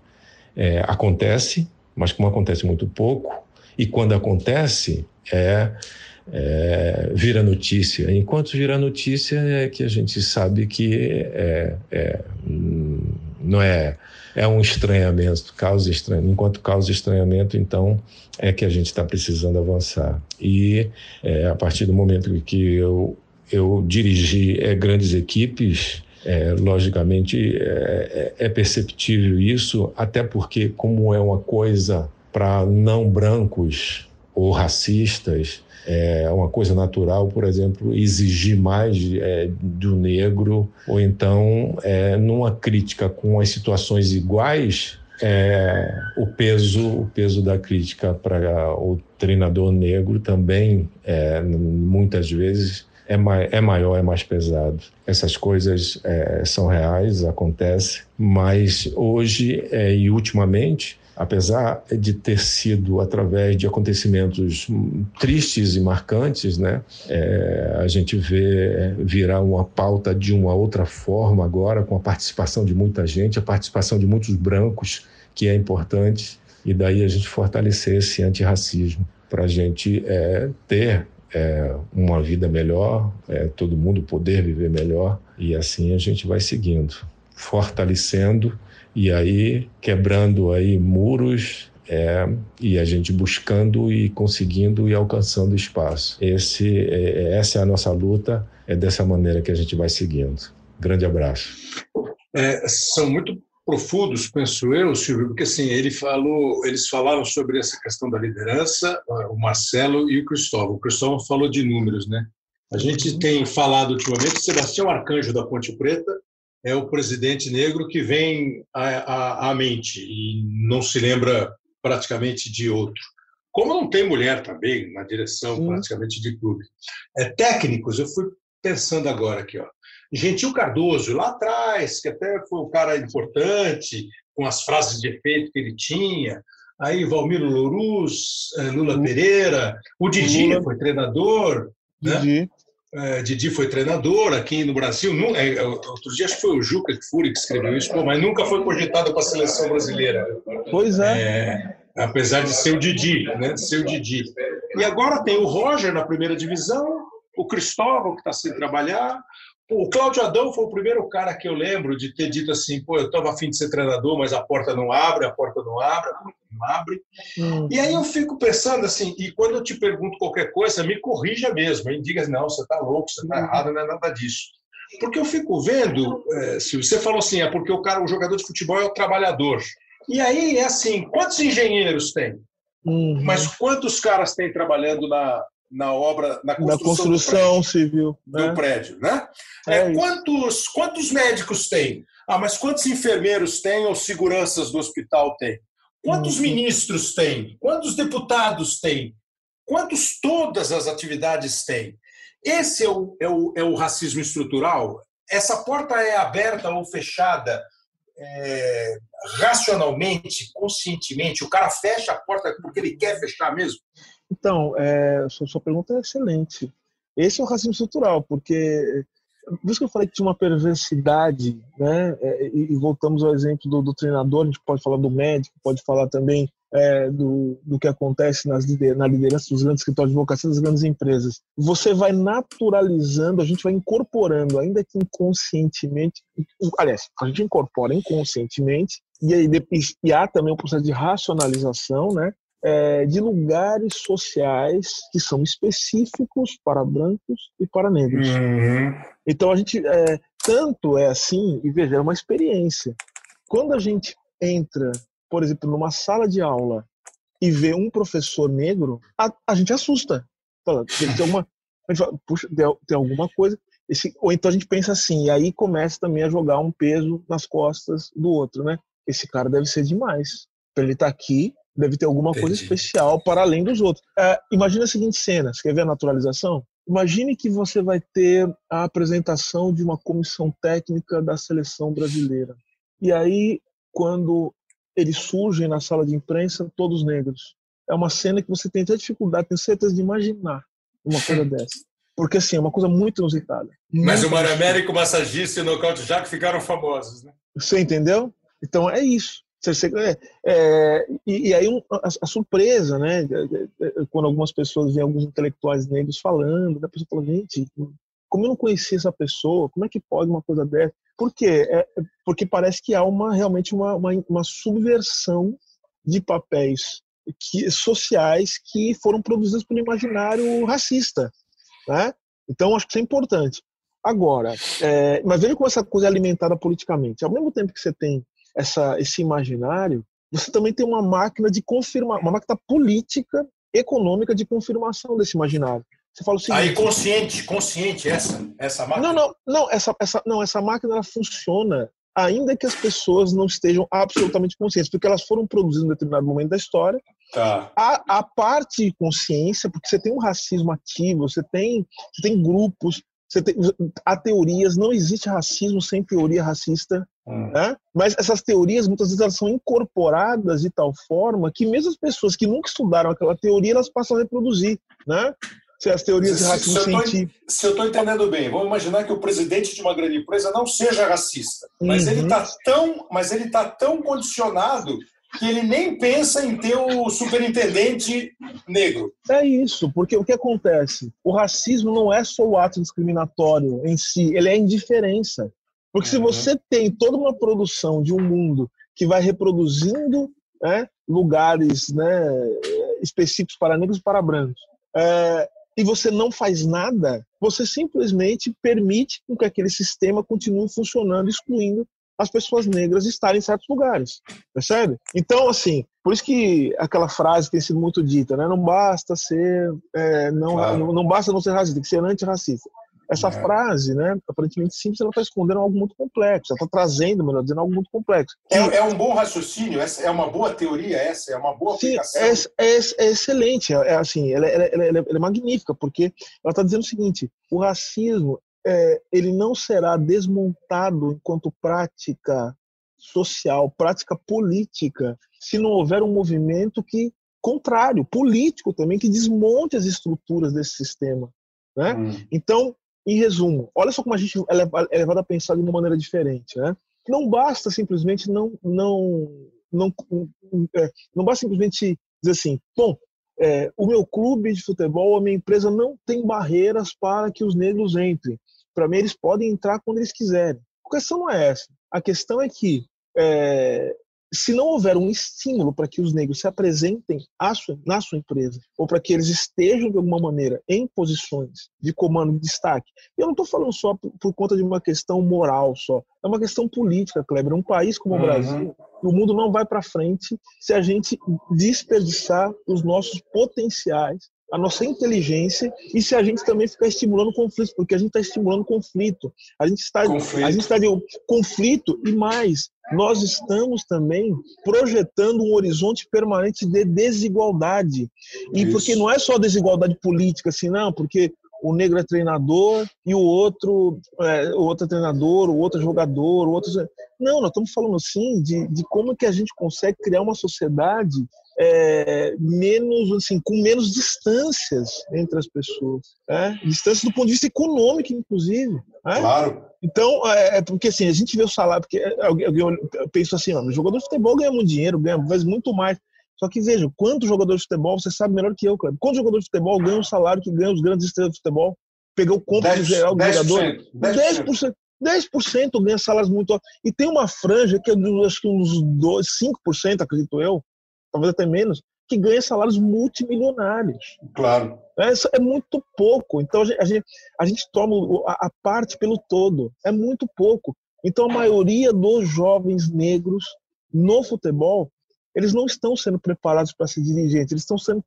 É, acontece, mas como acontece muito pouco, e quando acontece, é é, vira notícia. Enquanto vira notícia é que a gente sabe que é, é, não é é um estranhamento, causa estranhamento. Enquanto causa estranhamento, então é que a gente está precisando avançar. E é, a partir do momento que eu eu dirigi é, grandes equipes, é, logicamente é, é, é perceptível isso, até porque como é uma coisa para não brancos ou racistas, é uma coisa natural, por exemplo, exigir mais é, do negro, ou então, é, numa crítica com as situações iguais, é, o peso o peso da crítica para o treinador negro também é, muitas vezes é, mai, é maior, é mais pesado. Essas coisas é, são reais, acontecem, mas hoje é, e ultimamente apesar de ter sido através de acontecimentos tristes e marcantes, né, é, a gente vê virar uma pauta de uma outra forma agora, com a participação de muita gente, a participação de muitos brancos, que é importante, e daí a gente fortalecer esse antirracismo para a gente é, ter é, uma vida melhor, é, todo mundo poder viver melhor, e assim a gente vai seguindo, fortalecendo e aí quebrando aí muros é, e a gente buscando e conseguindo e alcançando espaço. Esse, é, é, essa é a nossa luta, é dessa maneira que a gente vai seguindo. Grande abraço.
É, são muito profundos, penso eu, Silvio, porque assim, ele falou, eles falaram sobre essa questão da liderança, o Marcelo e o Cristóvão. O Cristóvão falou de números, né? A gente tem falado ultimamente, Sebastião Arcanjo da Ponte Preta é o presidente negro que vem à, à, à mente e não se lembra praticamente de outro. Como não tem mulher também na direção Sim. praticamente de clube. É, técnicos, eu fui pensando agora aqui, ó. Gentil Cardoso, lá atrás, que até foi um cara importante, com as frases de efeito que ele tinha. Aí Valmiro Louruz, eh, Lula Pereira, o Didi Lula. foi treinador. Né? Didi. Né? É, Didi foi treinador aqui no Brasil. Não, é, outro dia acho que foi o Juca Furi que escreveu isso, pô, mas nunca foi cogitado para a seleção brasileira.
Pois é. é.
Apesar de ser o Didi, né? Ser o Didi. E agora tem o Roger na primeira divisão, o Cristóvão, que está sem trabalhar, o Cláudio Adão foi o primeiro cara que eu lembro de ter dito assim: pô, eu estava afim de ser treinador, mas a porta não abre, a porta não abre, não abre. Uhum. E aí eu fico pensando assim, e quando eu te pergunto qualquer coisa, me corrija mesmo, hein? diga não, você está louco, você está uhum. errado, não é nada disso. Porque eu fico vendo, é, se você falou assim, é porque o cara, o jogador de futebol é o trabalhador. E aí é assim, quantos engenheiros tem? Uhum. Mas quantos caras tem trabalhando na, na obra, na construção,
na construção do prédio, civil
né? do prédio, né? É, é quantos, quantos médicos tem? Ah, mas quantos enfermeiros tem ou seguranças do hospital tem? Quantos uhum. ministros tem? Quantos deputados tem? Quantos todas as atividades têm? Esse é o, é o, é o racismo estrutural? Essa porta é aberta ou fechada é, racionalmente, conscientemente? O cara fecha a porta porque ele quer fechar mesmo?
Então, é, sua, sua pergunta é excelente. Esse é o racismo estrutural, porque por isso que eu falei que tinha uma perversidade, né? É, e, e voltamos ao exemplo do, do, treinador, a gente pode falar do médico, pode falar também é, do, do que acontece nas na liderança dos grandes escritórios de advocacia das grandes empresas. Você vai naturalizando, a gente vai incorporando, ainda que inconscientemente, aliás, a gente incorpora inconscientemente, e, aí, e há também um processo de racionalização, né? É, de lugares sociais que são específicos para brancos e para negros. Uhum. Então a gente é, tanto é assim e veja é uma experiência. Quando a gente entra, por exemplo, numa sala de aula e vê um professor negro, a, a gente assusta. Fala, tem, tem uma, a gente fala, puxa, tem, tem alguma coisa. Esse, ou então a gente pensa assim, e aí começa também a jogar um peso nas costas do outro, né? Esse cara deve ser demais. Para ele estar tá aqui, Deve ter alguma Entendi. coisa especial para além dos outros. É, imagina a seguinte cena: você quer ver a naturalização? Imagine que você vai ter a apresentação de uma comissão técnica da seleção brasileira. E aí, quando eles surgem na sala de imprensa, todos negros. É uma cena que você tem até dificuldade, tem certeza de imaginar uma coisa dessa. Porque, assim, é uma coisa muito inusitada.
Mas o Mário Américo, o massagista e o nocaute Jack ficaram famosos, né?
Você entendeu? Então, é isso. É, é, e, e, aí um, a, a, surpresa, né? Quando algumas pessoas veem alguns intelectuais negros falando, né, a pessoa fala, gente, como eu não conhecia essa pessoa, como é que pode uma coisa dessa? Por quê? É, é porque parece que há uma, realmente uma, uma, uma subversão de papéis que, sociais que foram produzidos pelo imaginário racista, né? Então, acho que isso é importante. Agora, é, mas veja como essa coisa é alimentada politicamente. Ao mesmo tempo que você tem essa, esse imaginário, você também tem uma máquina de confirmar, uma máquina política, econômica de confirmação desse imaginário. Você fala o seguinte,
Aí consciente, consciente essa, essa máquina.
Não, não, não, essa, essa, não, essa máquina ela funciona ainda que as pessoas não estejam absolutamente conscientes, porque elas foram produzidas em determinado momento da história. Tá. A, a parte de consciência, porque você tem um racismo ativo, você tem, você tem grupos, tem, há teorias, não existe racismo sem teoria racista, hum. né? mas essas teorias muitas vezes elas são incorporadas de tal forma que mesmo as pessoas que nunca estudaram aquela teoria, elas passam a reproduzir, né? Se as teorias de racismo
se, científico. Se eu estou entendendo bem, vamos imaginar que o presidente de uma grande empresa não seja racista, mas uhum. ele está tão, mas ele tá tão condicionado que ele nem pensa em ter o superintendente negro.
É isso, porque o que acontece? O racismo não é só o ato discriminatório em si, ele é a indiferença. Porque uhum. se você tem toda uma produção de um mundo que vai reproduzindo né, lugares né, específicos para negros e para brancos, é, e você não faz nada, você simplesmente permite que aquele sistema continue funcionando, excluindo as pessoas negras estarem em certos lugares, percebe? Então, assim, por isso que aquela frase tem sido muito dita, né? Não basta ser, é, não, claro. não, não, basta não ser racista, tem que ser antirracista. Essa é. frase, né, aparentemente simples, ela está escondendo algo muito complexo, ela está trazendo, melhor dizendo, algo muito complexo.
É, é, um bom raciocínio, essa é uma boa teoria, essa é uma boa aplicação. É,
é, é excelente, é, assim, ela, ela, ela, ela é magnífica, porque ela está dizendo o seguinte: o racismo é, ele não será desmontado enquanto prática social, prática política, se não houver um movimento que contrário, político também, que desmonte as estruturas desse sistema. Né? Hum. Então, em resumo, olha só como a gente é levado a pensar de uma maneira diferente. Né? Não basta simplesmente não não não é, não basta simplesmente dizer assim, bom, é, o meu clube de futebol, a minha empresa não tem barreiras para que os negros entrem. Para mim, eles podem entrar quando eles quiserem. A questão não é essa. A questão é que é, se não houver um estímulo para que os negros se apresentem sua, na sua empresa, ou para que eles estejam de alguma maneira em posições de comando de destaque, eu não estou falando só por, por, conta de uma questão moral só, é uma questão política, Kleber. Um país como o uhum. Brasil, o mundo não vai para frente se a gente desperdiçar os nossos potenciais a nossa inteligência e se a gente também ficar estimulando conflitos, porque a gente está estimulando conflito. A gente está, conflito. a gente está de conflito e mais, nós estamos também projetando um horizonte permanente de desigualdade. E Isso. porque não é só desigualdade política, assim, não, porque o negro é treinador e o outro é, o outro é treinador, o outro é jogador, o outro é... não, nós estamos falando assim de, de como que a gente consegue criar uma sociedade é, menos assim com menos distâncias entre as pessoas, né? distâncias do ponto de vista econômico, inclusive. Né?
Claro.
Então, é, é, porque assim a gente vê o salário, porque alguém, eu penso assim, ó, o jogador de futebol ganha muito dinheiro, ganha vezes muito mais. Só que veja, quantos jogadores de futebol, você sabe melhor que eu, cara. Quantos jogadores de futebol ganham o salário que ganham os grandes estrelas de futebol? Pegou o compra geral do 10%, jogador. 10%. 10%. 10% ganha salários muito altos. E tem uma franja que é acho que uns 2, 5%, acredito eu, talvez até menos, que ganha salários multimilionários.
Claro.
É, é muito pouco. Então a gente, a gente, a gente toma a, a parte pelo todo. É muito pouco. Então a maioria dos jovens negros no futebol eles não estão sendo preparados para ser dirigentes, eles estão sendo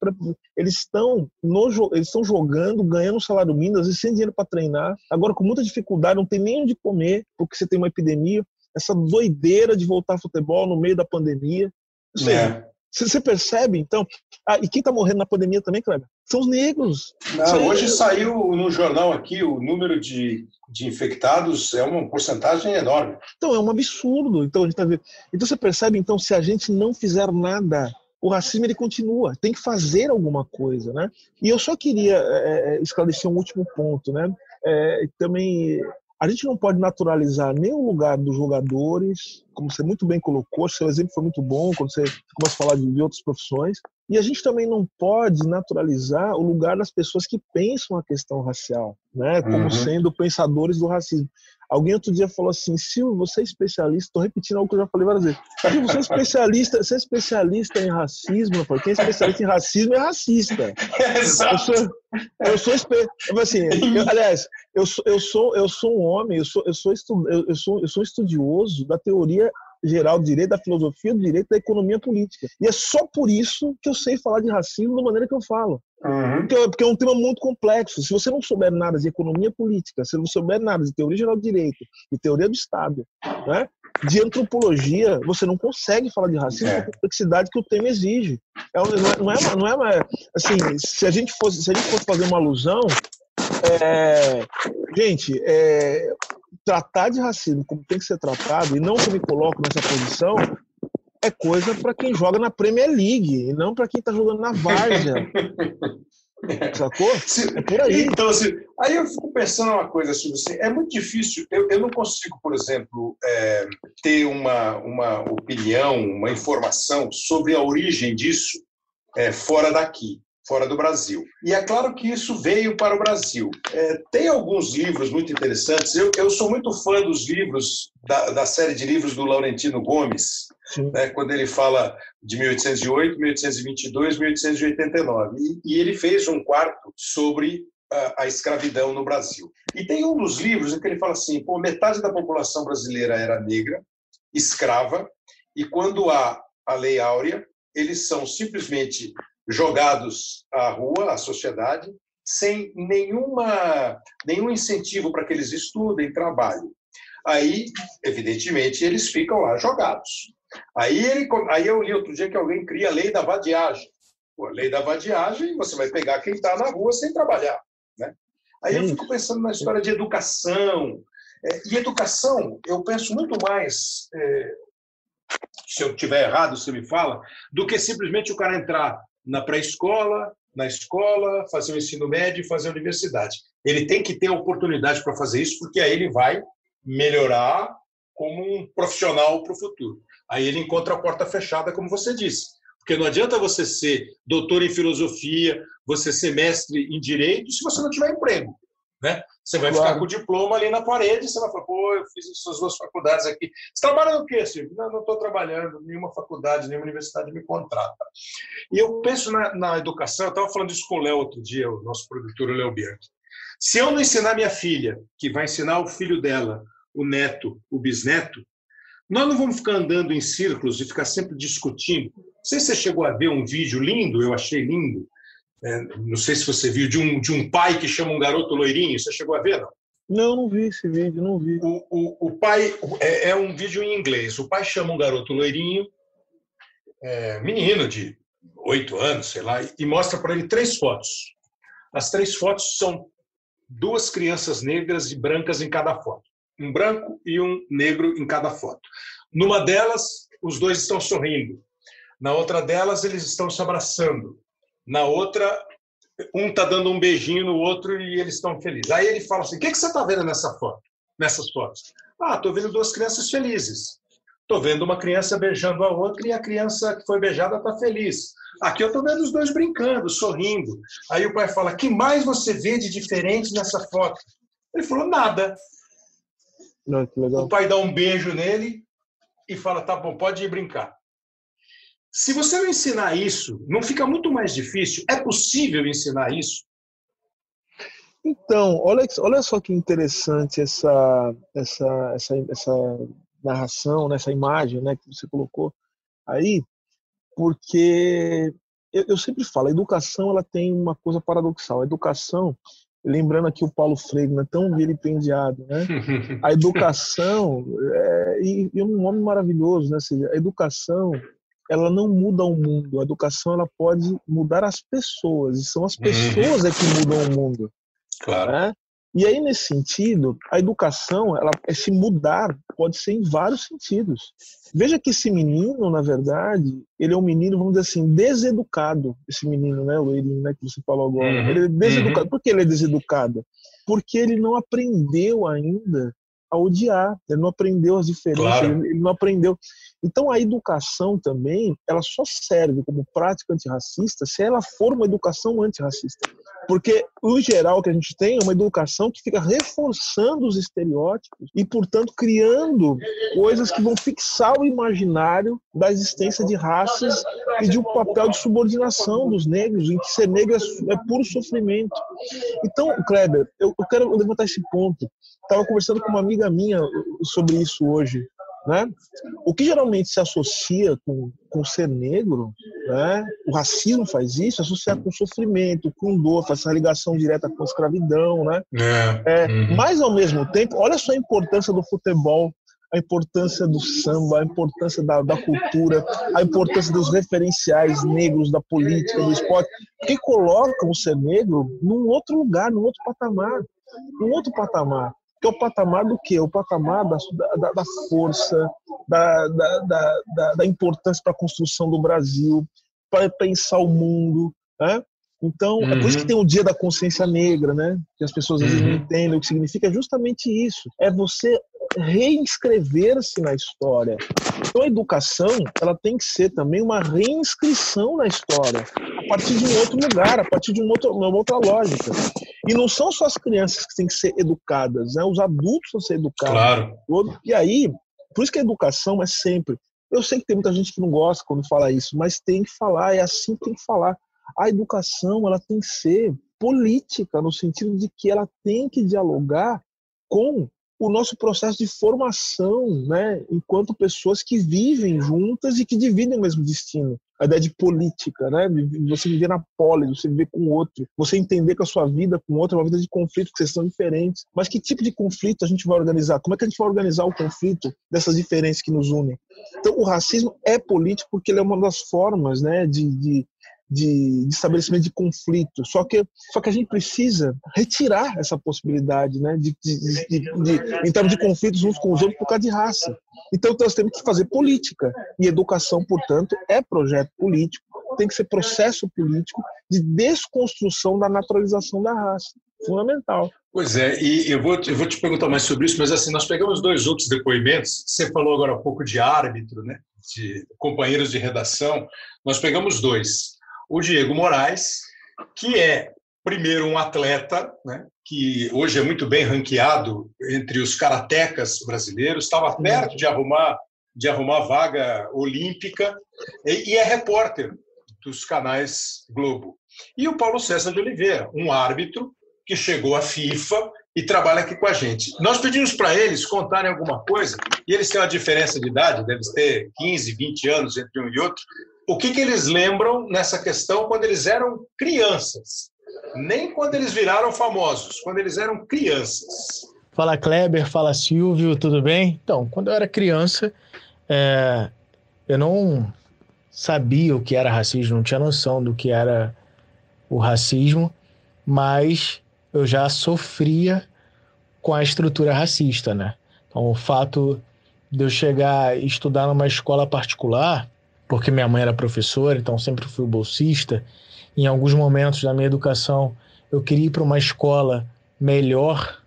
eles estão no eles estão jogando, ganhando um salário mínimo, às vezes sem dinheiro para treinar, agora com muita dificuldade, não tem nem onde comer, porque você tem uma epidemia, essa doideira de voltar ao futebol no meio da pandemia. Ou seja, é. Você percebe, então? Ah, e quem está morrendo na pandemia também, Kleber? São os negros.
Não, hoje saiu no jornal aqui o número de, de infectados é uma porcentagem enorme.
Então, é um absurdo. Então, a gente tá vendo. então você percebe, então, se a gente não fizer nada, o racismo ele continua. Tem que fazer alguma coisa, né? E eu só queria é, esclarecer um último ponto, né? É, também a gente não pode naturalizar nem o lugar dos jogadores, como você muito bem colocou, seu exemplo foi muito bom quando você começa a falar de, outras profissões, e a gente também não pode naturalizar o lugar das pessoas que pensam a questão racial, né, como uhum. sendo pensadores do racismo. Alguém outro dia falou assim: Silvio, você é especialista, estou repetindo algo que eu já falei várias vezes. Silvio, você é especialista, você é especialista em racismo. Eu falei, quem é especialista em racismo é racista.
Exato.
Eu sou, eu sou assim, eu, aliás, eu sou, eu sou, eu sou um homem, eu sou, eu sou, estu, eu, sou, eu sou estudioso da teoria geral do direito, da filosofia do direito, da economia política. E é só por isso que eu sei falar de racismo da maneira que eu falo. Uhum. Porque, porque, é um tema muito complexo. Se você não souber nada de economia política, se não souber nada de teoria geral do direito, de teoria do Estado, né? de antropologia, você não consegue falar de racismo é. com a complexidade que o tema exige. É, não, é, não, é não é assim, se a gente fosse, se a gente fosse fazer uma alusão, é, gente, é, tratar de racismo como tem que ser tratado, e não que eu me coloco nessa posição, é coisa para quem joga na Premier League, e não para quem está jogando na Várzea. Sacou?
É por aí. Então, assim, aí eu fico pensando uma coisa assim, assim é muito difícil, eu, eu não consigo, por exemplo, é, ter uma, uma opinião, uma informação sobre a origem disso é, fora daqui fora do Brasil. E é claro que isso veio para o Brasil. É, tem alguns livros muito interessantes. Eu, eu sou muito fã dos livros, da, da série de livros do Laurentino Gomes, né, quando ele fala de 1808, 1822, 1889. E, e ele fez um quarto sobre a, a, escravidão no Brasil. E tem um dos livros em que ele fala assim: pô, metade da população brasileira era negra, escrava, e quando há a Lei Áurea, eles são simplesmente jogados à rua, à sociedade, sem nenhuma, nenhum incentivo para que eles estudem, trabalhem. Aí, evidentemente, eles ficam lá jogados. Aí, ele, aí eu li outro dia que alguém cria a lei da vadiagem. Pô, a lei da vadiagem, você vai pegar quem está na rua sem trabalhar. Né? Aí eu fico pensando na história de educação. É, e educação, eu penso muito mais, é, se eu tiver errado, você me fala, do que simplesmente o cara entrar na pré-escola, na escola, fazer o ensino médio e fazer a universidade. Ele tem que ter oportunidade para fazer isso, porque aí ele vai melhorar como um profissional para o futuro. Aí ele encontra a porta fechada, como você disse. Porque não adianta você ser doutor em filosofia, você ser mestre em direito, se você não tiver emprego. Né? Você vai claro. ficar com o diploma ali na parede, você vai falar, pô, eu fiz essas duas faculdades aqui. Você trabalha no quê, Silvio? Não, não estou trabalhando, nenhuma faculdade, nenhuma universidade me contrata. E eu penso na, na educação, eu estava falando isso com o Léo outro dia, o nosso produtor, o Léo Bianchi. Se eu não ensinar minha filha, que vai ensinar o filho dela, o neto, o bisneto, nós não vamos ficar andando em círculos e ficar sempre discutindo. Não sei se você chegou a ver um vídeo lindo, eu achei lindo, é, não sei se você viu, de um, de um pai que chama um garoto loirinho. Você chegou a ver, não?
Não, não vi esse vídeo, não vi.
O, o, o pai é, é, um vídeo em inglês. O pai chama um garoto loirinho, é, menino de oito anos, sei lá, e mostra para ele três fotos. As três fotos são duas crianças negras e brancas em cada foto. Um branco e um negro em cada foto. Numa delas, os dois estão sorrindo. Na outra delas, eles estão se abraçando. Na outra, um está dando um beijinho no outro e eles estão felizes. Aí ele fala assim: o que, que você está vendo nessa foto? Nessas fotos? Ah, estou vendo duas crianças felizes. Estou vendo uma criança beijando a outra e a criança que foi beijada está feliz. Aqui eu estou vendo os dois brincando, sorrindo. Aí o pai fala: que mais você vê de diferente nessa foto? Ele falou: nada.
Não,
o pai dá um beijo nele e fala: tá bom, pode ir brincar. Se você não ensinar isso, não fica muito mais difícil? É possível ensinar isso?
Então, olha, olha só que interessante essa, essa, essa, essa narração, né, essa imagem né, que você colocou aí, porque eu, eu, sempre falo, a educação ela tem uma coisa paradoxal. A educação, lembrando aqui o Paulo Freire, né, tão vilipendiado, né? A educação, é, e, e um nome maravilhoso, né? Seja, a educação ela não muda o mundo. A educação ela pode mudar as pessoas. E são as uhum. pessoas é que mudam o mundo.
Claro.
Né? E aí, nesse sentido, a educação, ela, esse mudar pode ser em vários sentidos. Veja que esse menino, na verdade, ele é um menino, vamos dizer assim, deseducado. Esse menino, né, loirinho, né, que você falou agora. Uhum. Ele é deseducado. Uhum. Por que ele é deseducado? Porque ele não aprendeu ainda a odiar. Ele não aprendeu as diferenças, claro. ele, não aprendeu. Então a educação também, ela só serve como prática antirracista se ela for uma educação antirracista. Porque, no geral, o que a gente tem é uma educação que fica reforçando os estereótipos e, portanto, criando coisas que vão fixar o imaginário da existência de raças e de um papel de subordinação dos negros, em que ser negro é, é puro sofrimento. Então, Kleber, eu, eu quero levantar esse ponto. Estava conversando com uma amiga minha sobre isso hoje. Né? O que geralmente se associa com, com ser negro, né? o racismo faz isso, associar com sofrimento, com dor, faz essa ligação direta com a escravidão. Né? É. É, uhum. Mas, ao mesmo tempo, olha só a importância do futebol, a importância do samba, a importância da, da cultura, a importância dos referenciais negros, da política, do esporte, que colocam o ser negro num outro lugar, num outro patamar. Num outro patamar que é o patamar do quê? O patamar da, da, da força, da, da, da importância para a construção do Brasil, para pensar o mundo. Né? Então, uhum. é por isso que uhum. tem o Dia da Consciência Negra, né? que as pessoas às vezes não uhum. entendem o que significa. É justamente isso. É você reinscrever-se na história. Então a educação ela tem que ser também uma reinscrição na história, partir de um outro lugar, a partir de uma outra, uma outra lógica. E não são só as crianças que têm que ser educadas, né? os adultos que ser educados.
Claro.
E aí, por isso que a educação é sempre. Eu sei que tem muita gente que não gosta quando fala isso, mas tem que falar, é assim que tem que falar. A educação ela tem que ser política, no sentido de que ela tem que dialogar com o nosso processo de formação, né, enquanto pessoas que vivem juntas e que dividem o mesmo destino. A ideia de política, né, você viver na polis, você viver com outro, você entender que a sua vida com outro é uma vida de conflito, que vocês são diferentes. Mas que tipo de conflito a gente vai organizar? Como é que a gente vai organizar o conflito dessas diferenças que nos unem? Então, o racismo é político porque ele é uma das formas, né, de, de de, de, estabelecimento de conflito. Só que, só que a gente precisa retirar essa possibilidade né, de, de, de, em termos de conflitos uns com os outros por causa de raça. Então nós temos que fazer política. E educação, portanto, é projeto político, tem que ser processo político de desconstrução da naturalização da raça. Fundamental.
Pois é, e eu vou, eu vou te perguntar mais sobre isso, mas assim, nós pegamos dois outros depoimentos. Você falou agora há pouco de árbitro, né? de companheiros de redação, nós pegamos dois. O Diego Moraes, que é, primeiro, um atleta, né, que hoje é muito bem ranqueado entre os karatecas brasileiros, estava perto de arrumar, de arrumar vaga olímpica, e, e é repórter dos canais Globo. E o Paulo César de Oliveira, um árbitro que chegou à FIFA e trabalha aqui com a gente. Nós pedimos para eles contarem alguma coisa, e eles têm uma diferença de idade, devem ter 15, 20 anos entre um e outro. O que, que eles lembram nessa questão quando eles eram crianças? Nem quando eles viraram famosos, quando eles eram crianças.
Fala Kleber, fala Silvio, tudo bem? Então, quando eu era criança, é, eu não sabia o que era racismo, não tinha noção do que era o racismo, mas eu já sofria com a estrutura racista, né? Então, o fato de eu chegar e estudar numa escola particular, porque minha mãe era professora, então sempre fui bolsista, em alguns momentos da minha educação eu queria ir para uma escola melhor,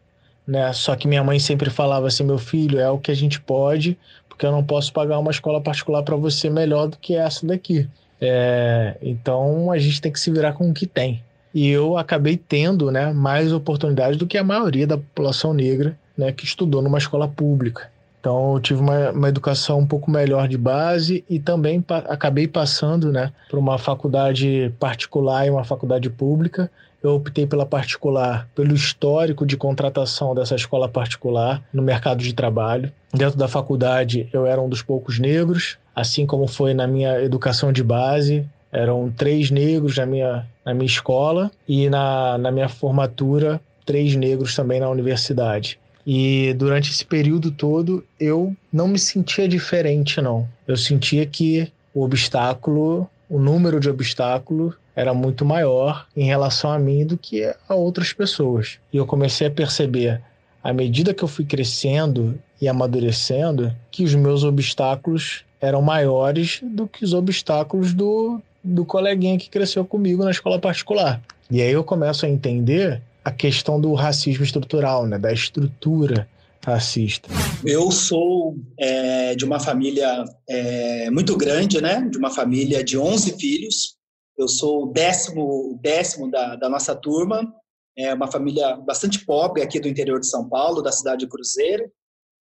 né? Só que minha mãe sempre falava assim: meu filho, é o que a gente pode, porque eu não posso pagar uma escola particular para você melhor do que essa daqui. É, então a gente tem que se virar com o que tem e eu acabei tendo né, mais oportunidades do que a maioria da população negra né, que estudou numa escola pública. Então, eu tive uma, uma educação um pouco melhor de base e também pa acabei passando né, para uma faculdade particular e uma faculdade pública. Eu optei pela particular, pelo histórico de contratação dessa escola particular no mercado de trabalho. Dentro da faculdade, eu era um dos poucos negros, assim como foi na minha educação de base. Eram três negros na minha, na minha escola e na, na minha formatura, três negros também na universidade. E durante esse período todo eu não me sentia diferente, não. Eu sentia que o obstáculo, o número de obstáculos era muito maior em relação a mim do que a outras pessoas. E eu comecei a perceber, à medida que eu fui crescendo e amadurecendo, que os meus obstáculos eram maiores do que os obstáculos do, do coleguinha que cresceu comigo na escola particular. E aí eu começo a entender a questão do racismo estrutural, né, da estrutura racista.
Eu sou é, de uma família é, muito grande, né, de uma família de 11 filhos. Eu sou o décimo, décimo da, da nossa turma. É uma família bastante pobre aqui do interior de São Paulo, da cidade de Cruzeiro.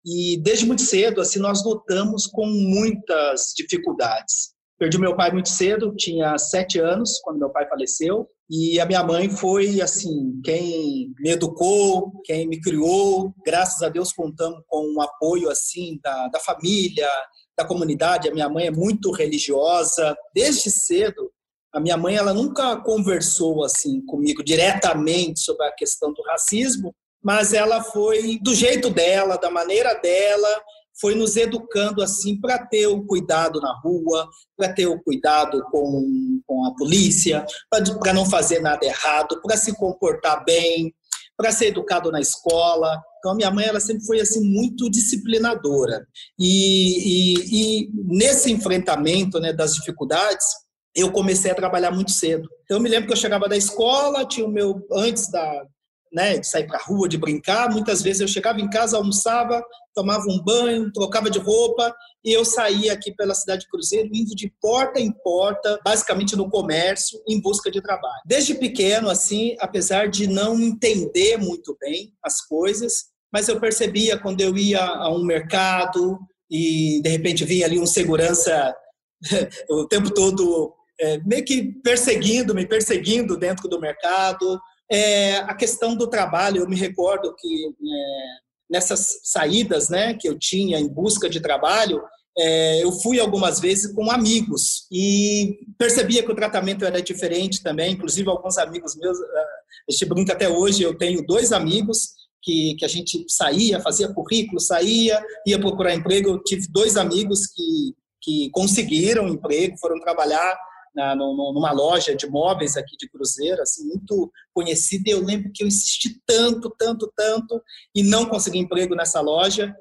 E desde muito cedo, assim, nós lutamos com muitas dificuldades. Perdi meu pai muito cedo, tinha sete anos quando meu pai faleceu. E a minha mãe foi, assim, quem me educou, quem me criou. Graças a Deus contamos com um apoio, assim, da, da família, da comunidade. A minha mãe é muito religiosa. Desde cedo, a minha mãe, ela nunca conversou, assim, comigo diretamente sobre a questão do racismo, mas ela foi do jeito dela, da maneira dela, foi nos educando assim para ter o cuidado na rua, para ter o cuidado com, com a polícia, para não fazer nada errado, para se comportar bem, para ser educado na escola. Então, minha mãe ela sempre foi assim muito disciplinadora. E, e, e nesse enfrentamento né, das dificuldades, eu comecei a trabalhar muito cedo. Então, eu me lembro que eu chegava da escola, tinha o meu antes da né, de sair para a rua, de brincar. Muitas vezes eu chegava em casa, almoçava, tomava um banho, trocava de roupa e eu saía aqui pela cidade de Cruzeiro, indo de porta em porta, basicamente no comércio, em busca de trabalho. Desde pequeno, assim, apesar de não entender muito bem as coisas, mas eu percebia quando eu ia a um mercado e de repente vinha ali um segurança o tempo todo é, meio que perseguindo, me perseguindo dentro do mercado, é, a questão do trabalho, eu me recordo que é, nessas saídas né, que eu tinha em busca de trabalho, é, eu fui algumas vezes com amigos e percebia que o tratamento era diferente também. Inclusive, alguns amigos meus, é, a gente brinca até hoje, eu tenho dois amigos que, que a gente saía, fazia currículo, saía, ia procurar emprego. Eu tive dois amigos que, que conseguiram emprego, foram trabalhar na, numa loja de móveis aqui de Cruzeiro, assim, muito conhecida. E eu lembro que eu insisti tanto, tanto, tanto e não consegui emprego nessa loja.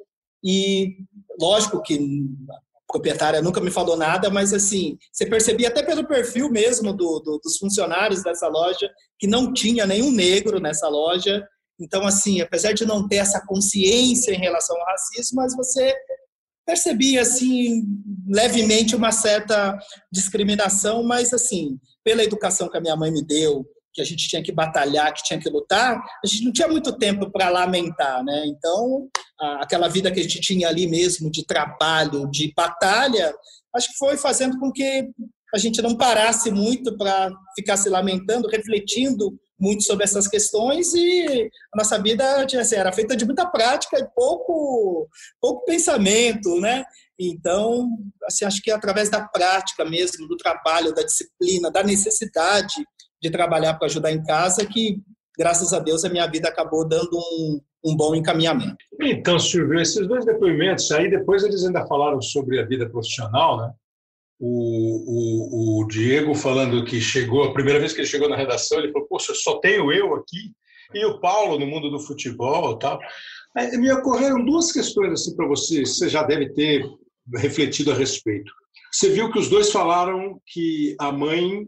E lógico que a proprietária nunca me falou nada, mas assim, você percebia até pelo perfil mesmo do, do, dos funcionários dessa loja que não tinha nenhum negro nessa loja. Então, assim, apesar de não ter essa consciência em relação ao racismo, mas você percebi assim levemente uma certa discriminação, mas assim, pela educação que a minha mãe me deu, que a gente tinha que batalhar, que tinha que lutar, a gente não tinha muito tempo para lamentar, né? Então, aquela vida que a gente tinha ali mesmo de trabalho, de batalha, acho que foi fazendo com que a gente não parasse muito para ficar se lamentando, refletindo muito sobre essas questões e a nossa vida assim, era feita de muita prática e pouco, pouco pensamento, né? Então, assim, acho que é através da prática mesmo, do trabalho, da disciplina, da necessidade de trabalhar para ajudar em casa que, graças a Deus, a minha vida acabou dando um, um bom encaminhamento.
Então, Silvio, esses dois depoimentos aí, depois eles ainda falaram sobre a vida profissional, né? O, o, o, Diego falando que chegou, a primeira vez que ele chegou na redação, ele falou: Poxa, só tenho eu aqui, e o Paulo no mundo do futebol tal. Aí, me ocorreram duas questões assim para você, você já deve ter refletido a respeito. Você viu que os dois falaram que a mãe,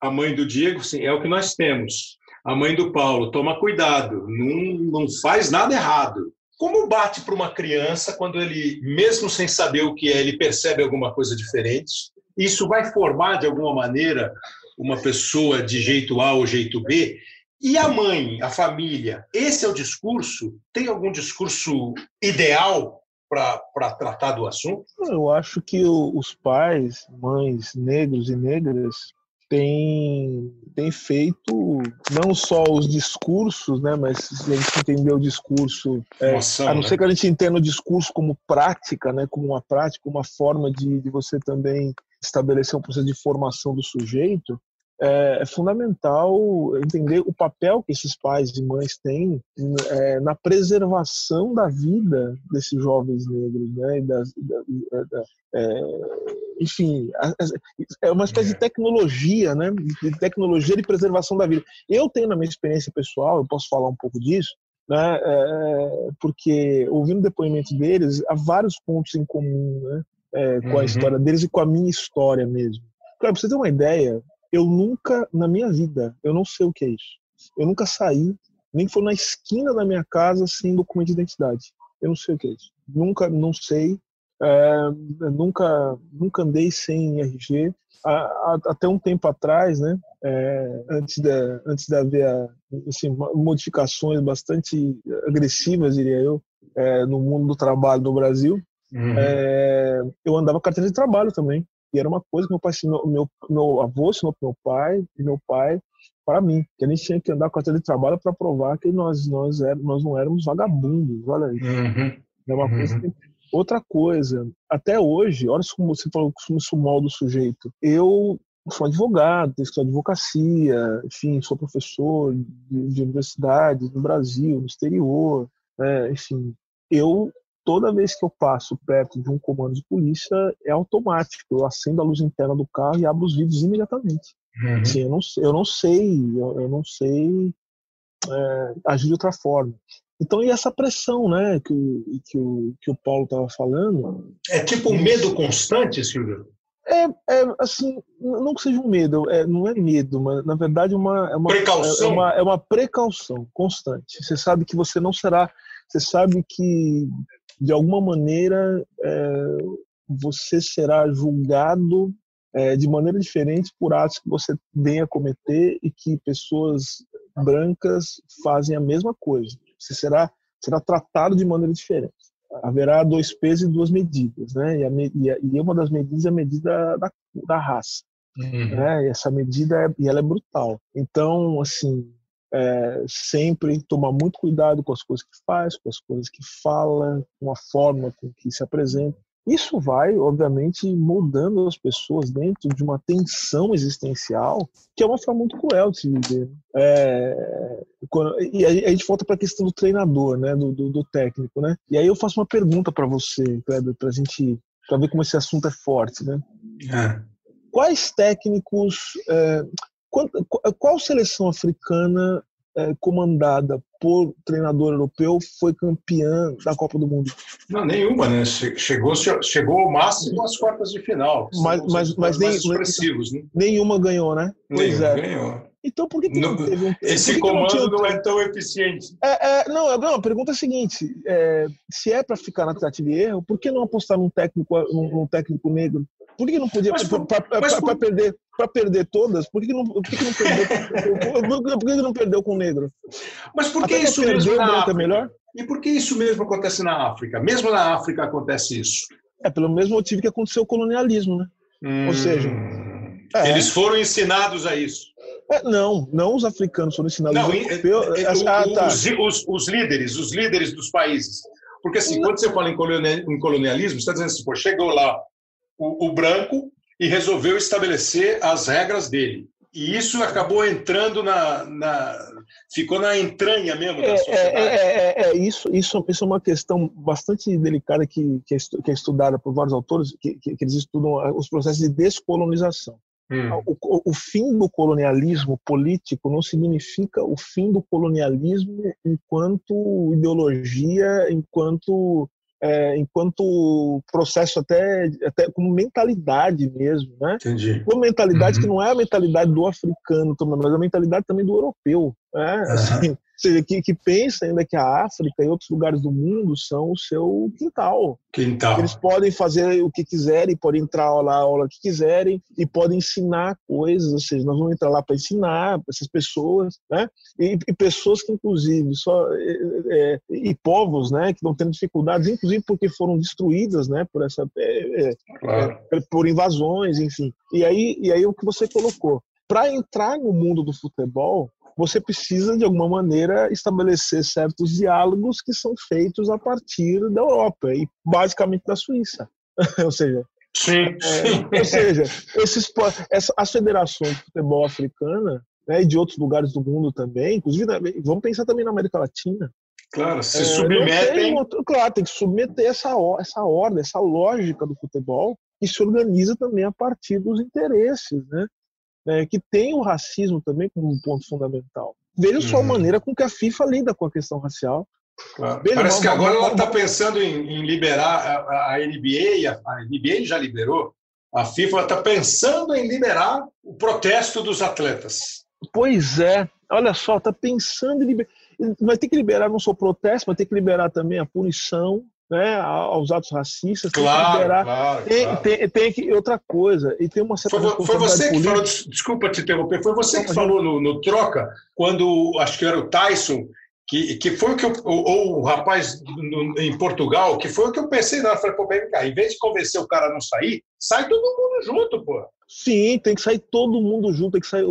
a mãe do Diego, sim, é o que nós temos. A mãe do Paulo, toma cuidado, não, não faz nada errado. Como bate para uma criança quando ele, mesmo sem saber o que é, ele percebe alguma coisa diferente? Isso vai formar, de alguma maneira, uma pessoa de jeito A ou jeito B? E a mãe, a família, esse é o discurso? Tem algum discurso ideal para tratar do assunto?
Eu acho que os pais, mães negros e negras têm, têm feito não só os discursos, né, mas se a gente entender o discurso, é, a não né? ser que a gente entenda o discurso como prática, né, como uma prática, uma forma de, de você também estabelecer um processo de formação do sujeito, é, é, fundamental entender o papel que esses pais e mães têm é, na preservação da vida desses jovens negros, né? Da, da, da, é, enfim, é uma espécie de é. tecnologia, né? De tecnologia de preservação da vida. Eu tenho na minha experiência pessoal, eu posso falar um pouco disso, né? É, porque ouvindo depoimento deles, há vários pontos em comum, né? É, com a uhum. história deles e com a minha história mesmo. Para você ter uma ideia, eu nunca, na minha vida, eu não sei o que é isso. Eu nunca saí, nem for na esquina da minha casa sem documento de identidade. Eu não sei o que é isso. Nunca, não sei. É, nunca, nunca andei sem RG. até um tempo atrás, né, é, antes, de, antes de haver assim, modificações bastante agressivas, diria eu, é, no mundo do trabalho no Brasil, uhum. É, eu andava carteira de trabalho também. E era uma coisa que meu pai meu, meu avô ensinou para meu pai e meu pai para mim, que a gente tinha que andar com a de trabalho para provar que nós nós éramos, nós não éramos vagabundos, olha isso. Uhum. É uma coisa que... Outra coisa, até hoje, olha como você falou como isso molda o sujeito. Eu sou advogado, tenho advocacia, enfim, sou professor de, de universidade no Brasil, no exterior, né? enfim. Eu toda vez que eu passo perto de um comando de polícia, é automático. Eu acendo a luz interna do carro e abro os vidros imediatamente. Uhum. Sim, eu não, eu não sei, eu, eu não sei é, agir de outra forma. Então, e essa pressão, né, que, que, o, que o Paulo estava falando.
É tipo um medo constante, Silvio?
É, é assim, não que seja um medo, é, não é medo, mas na verdade uma, é uma
precaução.
É, uma, é uma precaução constante. Você sabe que você não será, você sabe que de alguma maneira é, você será julgado é, de maneira diferente por atos que você venha cometer e que pessoas brancas fazem a mesma coisa. Você será, será tratado de maneira diferente. Haverá dois pesos e duas medidas, né? E, a, e uma das medidas é a medida da, da raça. Uhum. Né? E essa medida é, e ela é brutal. Então, assim, é, sempre tomar muito cuidado com as coisas que faz, com as coisas que fala, com a forma com que se apresenta. Isso vai, obviamente, moldando as pessoas dentro de uma tensão existencial, que é uma forma muito cruel de se viver. É, e a gente volta para a questão do treinador, né, do, do, do, técnico, né? E aí eu faço uma pergunta para você, Kleber, para a gente, para ver como esse assunto é forte, né? É. Quais técnicos, é, qual, qual seleção africana é, comandada por treinador europeu foi campeã da Copa do Mundo?
Não, nenhuma, né? Chegou, chegou ao máximo às quartas de final.
Mas, mas, mas nem, expressivos, né? nenhuma ganhou, né?
Pois nenhuma é. ganhou.
Então por que, que não,
não teve um Esse comando não, não, é tão eficiente.
É, é, não, não, a pergunta é a seguinte: é, se é para ficar na tentativa de erro, por que não apostar num técnico, num, num técnico negro? Por que não podia para perder para perder todas? Por que não, por que não perdeu? por, que não perdeu com o negro?
Mas por que Até isso mesmo na África? melhor? E por que isso mesmo acontece na África? Mesmo na África acontece isso.
É pelo mesmo motivo que aconteceu o colonialismo, né? Hum, Ou seja,
é, eles foram ensinados a isso.
É, não, não os africanos foram ensinados. Não,
europeus, é, ah, tá. os, os, os, líderes, os líderes dos países. Porque assim, quando você fala em colonialismo, você está dizendo assim, pô, chegou lá o, o branco e resolveu estabelecer as regras dele. E isso acabou entrando na, na ficou na entranha mesmo da é, sociedade.
É, é, é, é, isso, isso, isso é uma questão bastante delicada que, que, é, estudada por vários autores, que, que, que eles estudam os processos de descolonização. Hum. O, o, fim do colonialismo político não significa o fim do colonialismo enquanto ideologia, enquanto é, enquanto processo até, até como mentalidade mesmo, né?
Entendi.
Como mentalidade uhum. que não é a mentalidade do africano, mas a mentalidade também do europeu, né? Uhum. Assim, que, que pensa ainda que a África e outros lugares do mundo são o seu quintal.
Quintal.
Eles podem fazer o que quiserem, podem entrar lá a aula que quiserem e podem ensinar coisas, ou seja, nós vamos entrar lá para ensinar essas pessoas, né? E, e, pessoas que, inclusive, só é, é, e povos, né, que estão tendo dificuldades, inclusive porque foram destruídas, né, por essa é, é claro. É, por invasões, enfim. E aí, e aí o que você colocou, para entrar no mundo do futebol, você precisa, de alguma maneira, estabelecer certos diálogos que são feitos a partir da Europa e basicamente da Suíça. ou seja,
sim,
é, ou seja esses, essa, as federações de futebol africana né, e de outros lugares do mundo também, inclusive, vamos pensar também na América Latina.
Claro, se é, submetem.
Tem, claro, tem que submeter essa, essa ordem, essa lógica do futebol que se organiza também a partir dos interesses, né? Né, que tem o racismo também como um ponto fundamental. Veja uhum. só a uhum. maneira com que a FIFA lida com a questão racial.
Claro. Parece que agora ela está pensando em, em, liberar a, a NBA, a, a, NBA já liberou, a FIFA está pensando em liberar o protesto dos atletas.
Pois é, olha só, está pensando em liberar. Vai ter que liberar não só o protesto, vai ter que liberar também a punição, né, aos atos racistas.
Claro, liberar, claro,
tem, claro. Tem, tem, que outra coisa e tem uma certa
foi, foi você que falou, desculpa te interromper, foi você que falou no, no, troca quando acho que era o Tyson que, que foi o que eu, ou o rapaz no, em Portugal que foi o que eu pensei na falei pô, vem cá, em vez de convencer o cara a não sair, sai todo mundo junto, pô.
Sim, tem que sair todo mundo junto, tem que sair,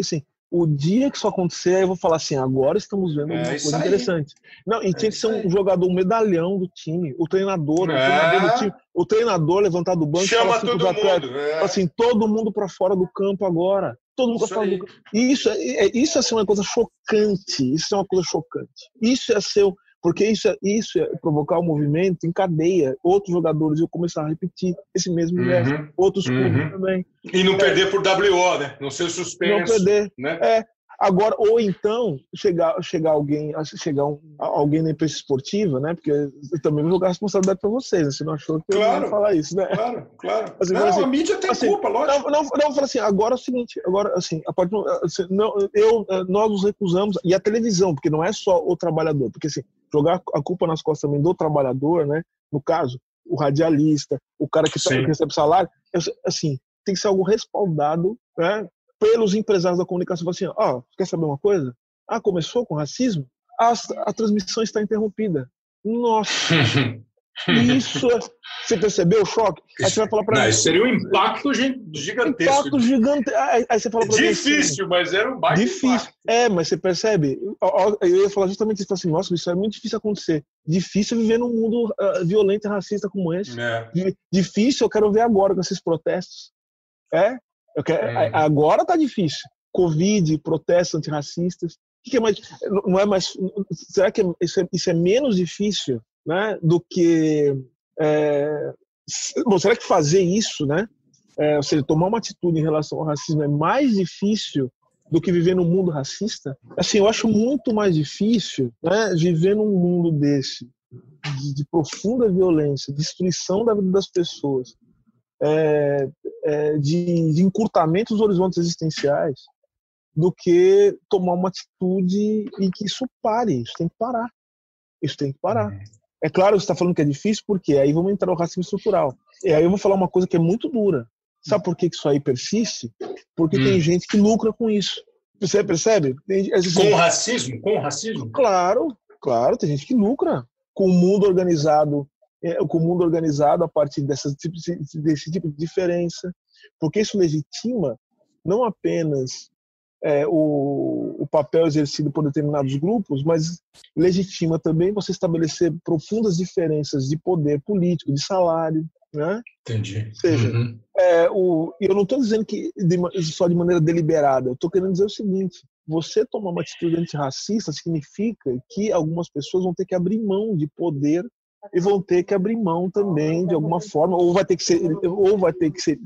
assim, o dia que isso acontecer, eu vou falar assim: agora estamos vendo é, uma coisa interessante. Não, e é tinha que ser um aí. jogador, um medalhão do time, o treinador, é. o treinador do time, o treinador levantar do banco
Chama assim, todo mundo. É.
assim, todo mundo para fora do campo agora. Todo mundo para fora do campo. Isso é, é, isso é ser uma coisa chocante. Isso é uma coisa chocante. Isso é ser porque isso, é, isso é provocar o um movimento em cadeia. Outros jogadores iam começar a repetir esse mesmo uhum, gesto. Outros uhum. clubes também.
E não é, perder por WO, né? Não ser suspenso.
Não perder. Né? É. Agora, ou então, chegar, chegar alguém, chegar um, alguém na imprensa esportiva, né? Porque eu também vou jogar a responsabilidade para vocês, né? Você não achou que
claro,
eu ia falar isso, né?
Claro, claro. Assim, não, assim, a mídia tem assim, culpa, lógico.
Não, não, não, fala assim, agora é o seguinte, agora, assim, a parte, assim, não, eu, nós nos recusamos, e a televisão, porque não é só o trabalhador, porque assim, jogar a culpa nas costas também do trabalhador, né? No caso, o radialista, o cara que, tá, que recebe salário, assim, tem que ser algo respaldado, né? pelos empresários da comunicação. Assim, ó, oh, quer saber uma coisa? Ah, começou com racismo? A, a transmissão está interrompida. Nossa! Isso, é, você percebeu o choque?
Aí você vai falar para mim. Seria um impacto gigantesco.
Impacto gigante. Aí, você fala
para Difícil, mas era um baita
Difícil. Impacto. É, mas você percebe? Eu ia falar justamente isso assim, nossa, isso é muito difícil acontecer. Difícil viver num mundo uh, violento e racista como esse. É. Difícil, eu quero ver agora com esses protestos. É, Quero, é. Agora tá difícil. Covid, protestos antirracistas. O que é mais, não é mais. Será que isso é, isso é menos difícil, né, do que é, bom, será que fazer isso, né, é, ou seja, tomar uma atitude em relação ao racismo é mais difícil do que viver num mundo racista? Assim, eu acho muito mais difícil, né, viver num mundo desse de, de profunda violência, destruição da vida das pessoas, é, é, de, de, encurtamento dos horizontes existenciais, do que tomar uma atitude e que isso pare. Isso tem que parar. Isso tem que parar. É claro que você está falando que é difícil, porque aí vamos entrar no racismo estrutural. E aí eu vou falar uma coisa que é muito dura. Sabe por que isso aí persiste? Porque hum. tem gente que lucra com isso. Você percebe? Tem,
com racismo? Com racismo?
Claro, claro. Tem gente que lucra com o mundo organizado, é, com o mundo organizado a partir dessas, desse tipo de diferença. Porque isso legitima não apenas é, o, o, papel exercido por determinados grupos, mas legitima também você estabelecer profundas diferenças de poder político, de salário, né?
Entendi.
Ou seja, uhum. é, o, eu não estou dizendo que de, só de maneira deliberada, eu estou querendo dizer o seguinte: você tomar uma atitude antirracista significa que algumas pessoas vão ter que abrir mão de poder e vão ter que abrir mão também de alguma forma, ou vai ter que ser, ou vai ter que ser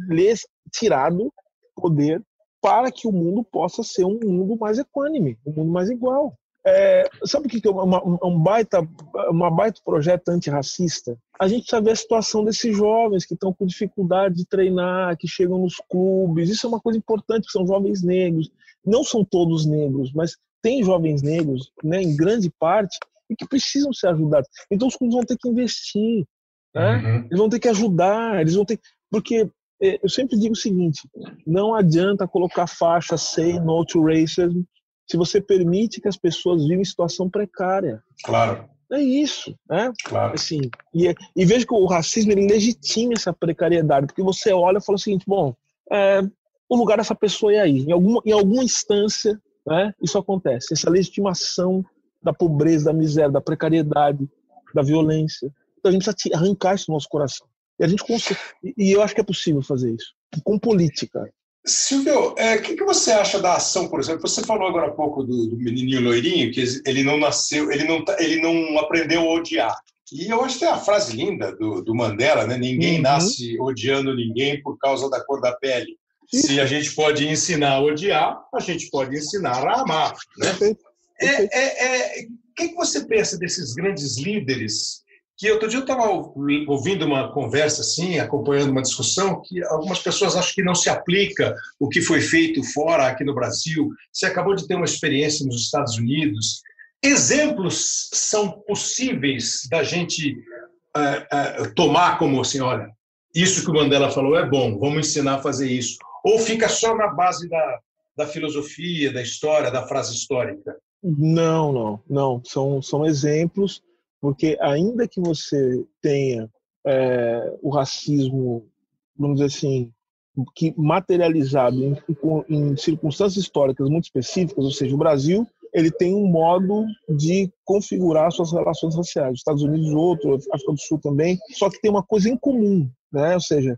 tirado poder para que o mundo possa ser um mundo mais equânime, um mundo mais igual. É, sabe o que é uma, um baita, uma baita projeto antirracista? A gente sabe a situação desses jovens que estão com dificuldade de treinar, que chegam nos clubes. Isso é uma coisa importante, que são jovens negros. Não são todos negros, mas tem jovens negros, né, em grande parte, e que precisam ser ajudados. Então os clubes vão ter que investir, né? Uhum. eles vão ter que ajudar, eles vão ter porque eu sempre digo o seguinte: não adianta colocar faixa say no to racism se você permite que as pessoas vivem em situação precária.
Claro.
É isso, né?
Claro.
Assim, e, e vejo que o racismo ele legitima essa precariedade, porque você olha e fala o seguinte: bom, é, o lugar dessa pessoa é aí. Em alguma, em alguma instância, né, isso acontece. Essa legitimação da pobreza, da miséria, da precariedade, da violência. Então a gente precisa arrancar isso do nosso coração. E a gente consegue, e eu acho que é possível fazer isso com política.
Silvio, o é, que, que, você acha da ação, por exemplo? Você falou agora há pouco do, do menininho loirinho, que ele não nasceu, ele não, tá, ele não aprendeu a odiar. E eu acho que é a frase linda do, do Mandela, né? Ninguém uhum. nasce odiando ninguém por causa da cor da pele. Se a gente pode ensinar a odiar, a gente pode ensinar a amar. Né? É, é, é, o que, que você pensa desses grandes líderes que outro dia eu estava ouvindo uma conversa assim, acompanhando uma discussão, que algumas pessoas acham que não se aplica o que foi feito fora, aqui no Brasil. Você acabou de ter uma experiência nos Estados Unidos. Exemplos são possíveis da gente uh, uh, tomar como assim, olha, isso que o Mandela falou é bom, vamos ensinar a fazer isso. Ou fica só na base da, da filosofia, da história, da frase histórica?
Não, não, não. São, são exemplos porque ainda que você tenha é, o racismo, vamos dizer assim, que materializado em, em, circunstâncias históricas muito específicas, ou seja, o Brasil ele tem um modo de configurar suas relações raciais. Os Estados Unidos outro, África do Sul também, só que tem uma coisa em comum, né? Ou seja,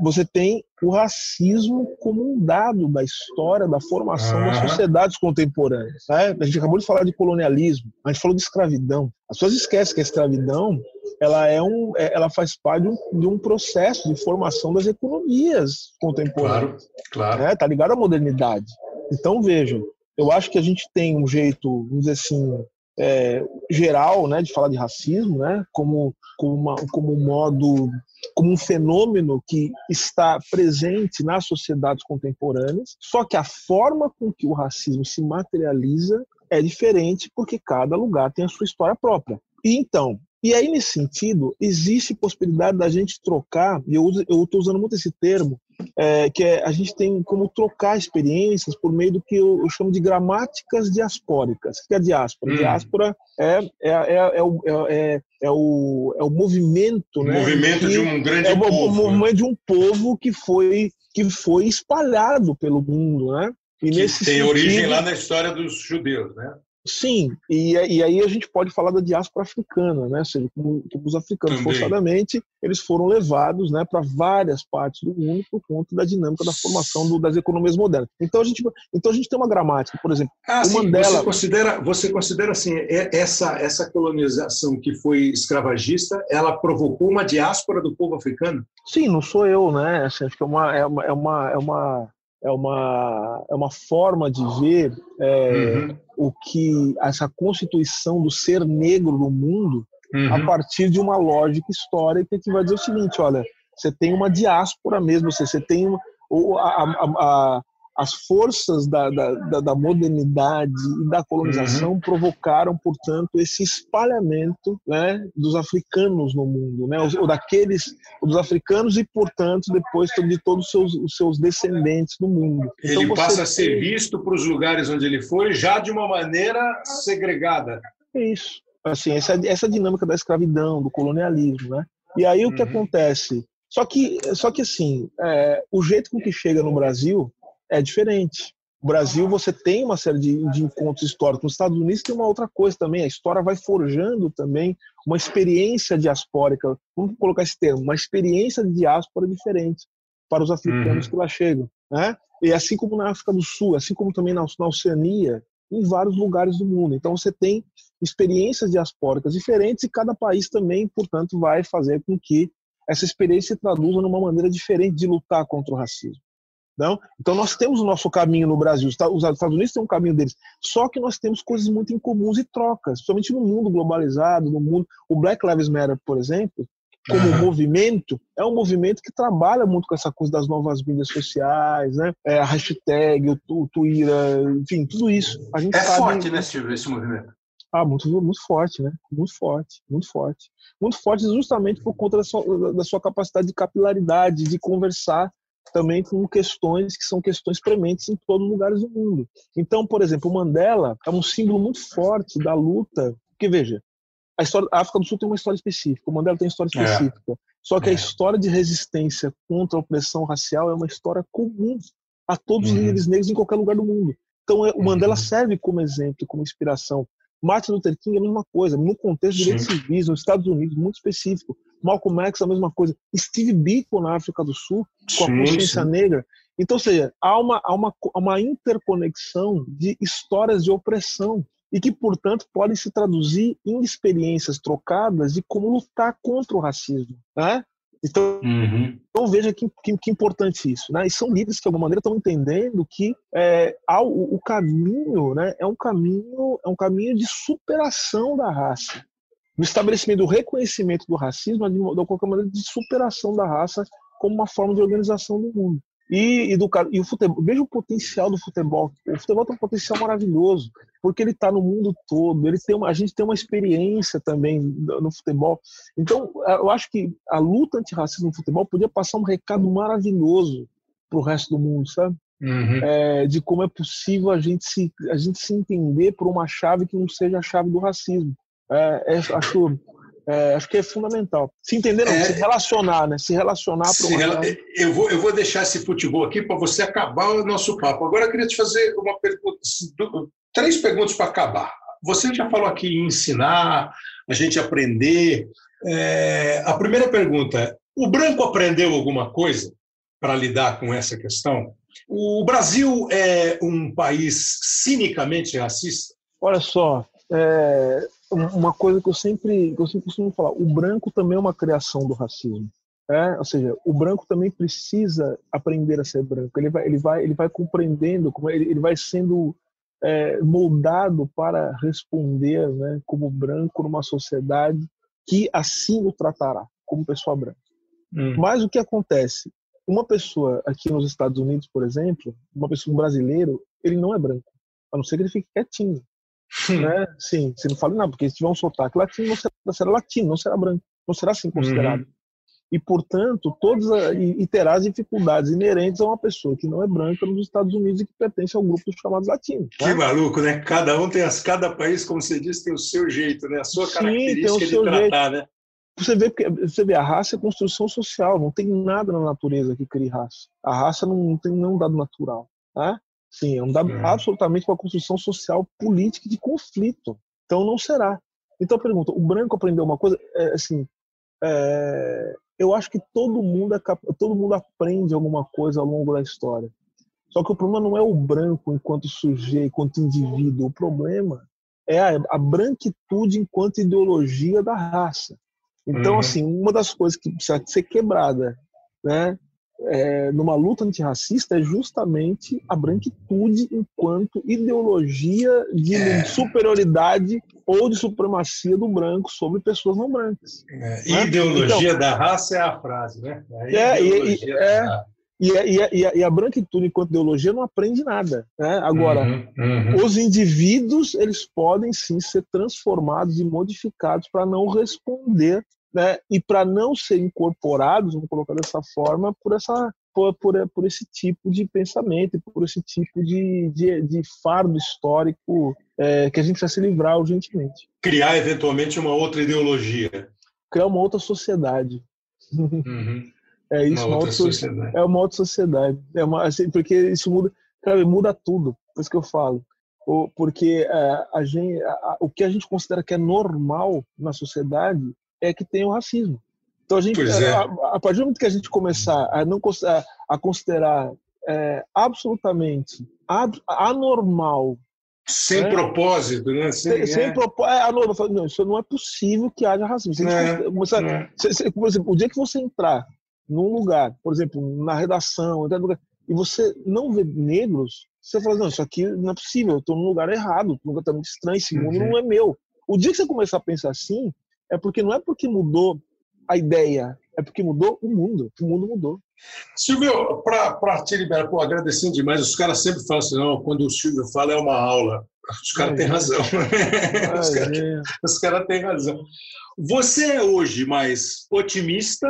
você tem o racismo como um dado da história, da formação das sociedades contemporâneas. Né? A gente acabou de falar de colonialismo, a gente falou de escravidão. As pessoas esquecem que a escravidão ela é um, é, ela faz parte de um, de um processo de formação das economias contemporâneas.
Claro, claro. Né?
Tá ligado à modernidade. Então vejam, eu acho que a gente tem um jeito, vamos dizer assim, é, geral, né, de falar de racismo, né, como como, uma, como um modo, como um fenômeno que está presente nas sociedades contemporâneas. Só que a forma com que o racismo se materializa é diferente porque cada lugar tem a sua história própria. E então, e aí, nesse sentido, existe possibilidade da gente trocar, e eu estou usando muito esse termo, é, que é, a gente tem como trocar experiências por meio do que eu, eu chamo de gramáticas diaspóricas. O que é diáspora? Hum. Diáspora é, é, é, é, o, é, é, o, é o movimento. O
né, movimento que, de um grande é povo.
É o movimento né? de um povo que foi, que foi espalhado pelo mundo. Né?
E que nesse tem sentido, origem lá na história dos judeus, né?
Sim, e, e aí a gente pode falar da diáspora africana, né? Ou seja, como, como os africanos Também. forçadamente eles foram levados, né, para várias partes do mundo por conta da dinâmica da formação do, das economias modernas. Então a gente, então a gente tem uma gramática, por exemplo.
Ah, sim, Mandela... Você considera, você considera assim essa essa colonização que foi escravagista, ela provocou uma diáspora do povo africano?
Sim, não sou eu, né? Assim, acho que é uma é uma, é uma, é uma é uma, é uma forma de ver é, uhum. O que essa constituição do ser negro no mundo uhum. a partir de uma lógica histórica que vai dizer o seguinte, olha, você tem uma diáspora mesmo, você, você tem a, a, a, as forças da, da, da, modernidade e da colonização uhum. provocaram, portanto, esse espalhamento né, dos africanos no mundo, né, ou daqueles dos africanos e, portanto, depois de todos os seus, os seus descendentes no mundo.
Ele então, passa a ser visto para os lugares onde ele foi já de uma maneira segregada.
É isso. Assim, essa, essa dinâmica da escravidão, do colonialismo, né? E aí o que uhum. acontece? Só que, só que assim, é, o jeito com que chega no Brasil é diferente. O Brasil, você tem uma série de, de, encontros históricos. Nos Estados Unidos tem uma outra coisa também. A história vai forjando também uma experiência diaspórica. Vamos colocar esse termo, uma experiência de diáspora diferente para os africanos uhum. que lá chegam. Né? E assim como na África do Sul, assim como também na, na Oceania, em vários lugares do mundo. Então você tem experiências diaspóricas diferentes e cada país também, portanto, vai fazer com que essa experiência se traduza numa maneira diferente de lutar contra o racismo. Não? Então nós temos o nosso caminho no Brasil, os Estados Unidos têm um caminho deles, só que nós temos coisas muito incomuns e trocas, principalmente no mundo globalizado, no mundo. O Black Lives Matter, por exemplo, como uhum. movimento, é um movimento que trabalha muito com essa coisa das novas mídias sociais, né? É, a hashtag, o, o Twitter, enfim, tudo isso.
A gente é sabe... forte, né, Silvio, esse movimento?
Ah, muito, muito forte, né? Muito forte, muito forte. Muito forte justamente por conta da sua, da sua capacidade de capilaridade, de conversar também com questões que são questões prementes em todos os lugares do mundo. Então, por exemplo, o Mandela é um símbolo muito forte da luta, porque veja, a, história, a África do Sul tem uma história específica, o Mandela tem uma história é. específica. É. Só que é. a história de resistência contra a opressão racial é uma história comum a todos uhum. os líderes negros em qualquer lugar do mundo. Então, é, o Mandela uhum. serve como exemplo, como inspiração. Martin Luther King é a mesma coisa, no contexto de direitos civis, nos Estados Unidos, muito específico. Malcolm X a mesma coisa. Steve Biko na África do Sul, com a consciência sim. negra. Então, ou seja, há uma, há uma, uma interconexão de histórias de opressão e que, portanto, podem se traduzir em experiências trocadas de como lutar contra o racismo. Né? Então, uhum. então veja que, que, que, importante isso. Né? E são líderes que, de alguma maneira, estão entendendo que é, o, o, caminho né, é, um caminho, é um caminho de superação da raça. No estabelecimento do reconhecimento do racismo, de, de qualquer maneira, de superação da raça como uma forma de organização do mundo. E, e, do, e o futebol, veja o potencial do futebol. O futebol tem um potencial maravilhoso, porque ele está no mundo todo. Ele tem uma, a gente tem uma experiência também no futebol. Então, eu acho que a luta antirracista no futebol podia passar um recado maravilhoso para o resto do mundo, sabe? Uhum. É, de como é possível a gente, se, a gente se entender por uma chave que não seja a chave do racismo. É, é, acho é, acho que é fundamental. Se entender, não, é, se relacionar, né? Se relacionar para
uma... eu, vou, eu vou deixar esse futebol aqui para você acabar o nosso papo. Agora eu queria te fazer uma pergunta, três perguntas para acabar. Você já falou aqui em ensinar, a gente aprender. É, a primeira pergunta: o branco aprendeu alguma coisa para lidar com essa questão? O Brasil é um país cinicamente racista?
Olha só, é, uma coisa que eu sempre, que eu sempre costumo falar, o branco também é uma criação do racismo. É? Ou seja, o branco também precisa aprender a ser branco. Ele vai, ele vai, ele vai compreendendo, como ele, ele vai sendo é, moldado para responder, né, como branco numa sociedade que assim o tratará como pessoa branca. Hum. Mas o que acontece? Uma pessoa aqui nos Estados Unidos, por exemplo, uma pessoa um brasileiro, ele não é branco, a não ser que ele fique quietinho. Né? Sim, você não fala, não, porque se tiver um sotaque latino, não será, será latino, não será branco, não será assim considerado. Uhum. E, portanto, todas e, e, terá as dificuldades inerentes a uma pessoa que não é branca nos Estados Unidos e que pertence ao grupo dos chamados latinos.
Né? Que maluco, né? Cada um tem as, cada país, como você disse, tem o seu jeito, né? A sua Sim, característica de tratar, jeito. né?
Você vê, você vê, a raça é construção social, não tem nada na natureza que crie raça. A raça não, não tem nenhum dado natural. Né? Sim, é um dado é. absolutamente uma construção social, política de conflito. Então não será. Então pergunta, o branco aprendeu uma coisa, é, assim, é, eu acho que todo mundo, é, todo mundo aprende alguma coisa ao longo da história. Só que o problema não é o branco enquanto sujeito, enquanto indivíduo. O problema é a, a branquitude enquanto ideologia da raça. Então, uhum. assim, uma das coisas que precisa ser quebrada, né, é, numa luta antirracista é justamente a branquitude enquanto ideologia de é. superioridade ou de supremacia do branco sobre pessoas não brancas.
É. Né? Ideologia então, da raça é a frase, né?
A é, e, é, E a, e, a, e, a, e a branquitude enquanto ideologia não aprende nada. Né? Agora, uhum, uhum. os indivíduos eles podem sim ser transformados e modificados para não responder né? e para não ser incorporados, vamos colocar dessa forma, por essa por, por, por esse tipo de pensamento, por esse tipo de, de, de fardo histórico é, que a gente precisa se livrar urgentemente.
Criar eventualmente uma outra ideologia.
Criar uma outra sociedade. Uhum. É isso, uma, uma outra, sociedade. É uma outra sociedade. É uma, assim, porque isso muda, cara, muda tudo. Por isso que eu falo. Porque é, a gente, a, o que a gente considera que é normal na sociedade é que tem o racismo. Então a gente, é. a, a, partir do momento que a gente começar a não a, a considerar é, absolutamente anormal
sem né? propósito, né?
Sem, sem, sem é. propósito. É, anormal. Não, isso não é possível que haja racismo. Você é, começar, é. Você, por exemplo, o dia que você entrar num lugar, por exemplo, na redação, e você não vê negros, você fala, não, isso aqui não é possível, eu estou no lugar errado, lugar está muito estranho, esse mundo uhum. não é meu. O dia que você começar a pensar assim, é porque não é porque mudou a ideia, é porque mudou o mundo, o mundo mudou.
Silvio, para te liberar, pô, agradecendo demais, os caras sempre falam assim, não, quando o Silvio fala é uma aula. Os caras têm razão. os caras cara têm razão. Você é hoje mais otimista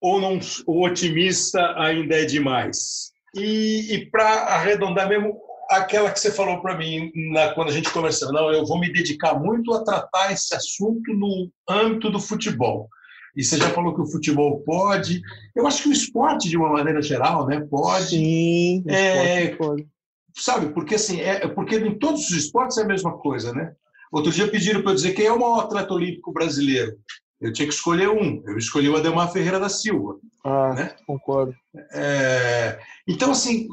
ou não o otimista ainda é demais? E, e para arredondar mesmo, aquela que você falou para mim na, quando a gente conversou, não, eu vou me dedicar muito a tratar esse assunto no âmbito do futebol. E você já falou que o futebol pode. Eu acho que o esporte, de uma maneira geral, né, pode.
Sim,
é, pode. Sabe, porque assim, é, porque em todos os esportes é a mesma coisa, né? Outro dia pediram para eu dizer quem é o maior atleta olímpico brasileiro. Eu tinha que escolher um. Eu escolhi o Ademar Ferreira da Silva.
Ah, né? concordo.
É, então, assim,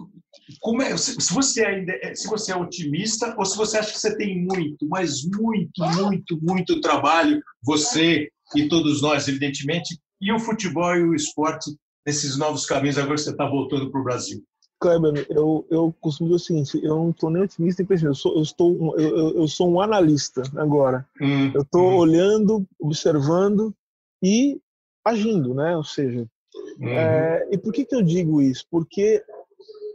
é, se você ainda é, se você é otimista ou se você acha que você tem muito, mas muito, muito, muito trabalho, você e todos nós, evidentemente, e o futebol e o esporte nesses novos caminhos agora que você está voltando para o Brasil?
Kleber, eu, eu costumo dizer o seguinte, eu não estou nem otimista nem pessimista, eu sou, eu, estou, eu, eu sou um analista agora. Hum, eu estou hum. olhando, observando e agindo, né? Ou seja, uhum. é, e por que, que eu digo isso? Porque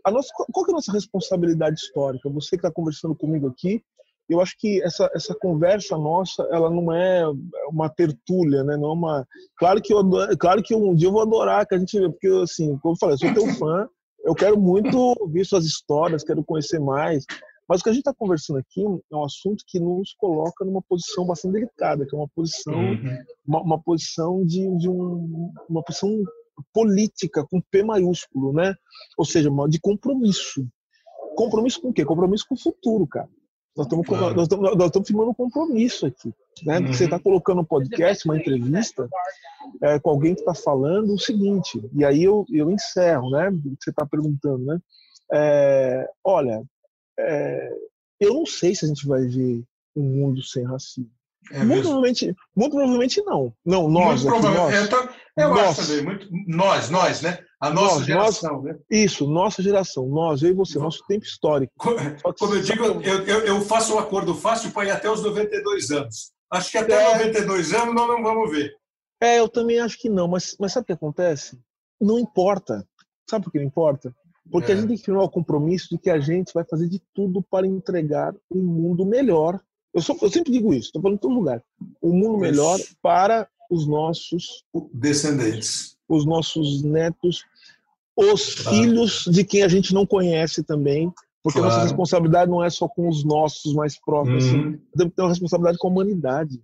a nossa, qual que é a nossa responsabilidade histórica? Você que está conversando comigo aqui, eu acho que essa, essa conversa nossa, ela não é uma tertúlia, né? Não é uma... Claro que, eu, claro que um dia eu vou adorar que a gente... Porque, assim, como eu falei, eu sou teu fã, eu quero muito ouvir suas histórias, quero conhecer mais. Mas o que a gente está conversando aqui é um assunto que nos coloca numa posição bastante delicada, que é uma posição, uhum. uma, uma, posição de, de um, uma posição política com P maiúsculo, né? Ou seja, de compromisso. Compromisso com o quê? Compromisso com o futuro, cara. Nós estamos, claro. nós, estamos, nós estamos firmando um compromisso aqui. Né? Uhum. Você está colocando um podcast, uma entrevista é, com alguém que está falando o seguinte, e aí eu, eu encerro, né? Você está perguntando, né? É, olha, é, eu não sei se a gente vai ver um mundo sem racismo. É muito, provavelmente, muito provavelmente não. Não, nós. Muito aqui, nós,
eu, tô, eu nós, acho também, muito, nós, nós, né? A nossa nós, geração, nós, né?
Isso, nossa geração, nós, eu e você, nosso tempo histórico.
Como eu digo, eu, eu, eu faço um acordo fácil para ir até os 92 anos. Acho que até é... 92 anos nós não vamos ver.
É, eu também acho que não, mas, mas sabe o que acontece? Não importa. Sabe por que não importa? Porque é. a gente tem que firmar o compromisso de que a gente vai fazer de tudo para entregar um mundo melhor eu, sou, eu sempre digo isso, estou falando em todo lugar. Um mundo melhor para os nossos
descendentes,
os nossos netos, os claro. filhos de quem a gente não conhece também, porque claro. a nossa responsabilidade não é só com os nossos mais próximos, uhum. assim, temos que ter uma responsabilidade com a humanidade.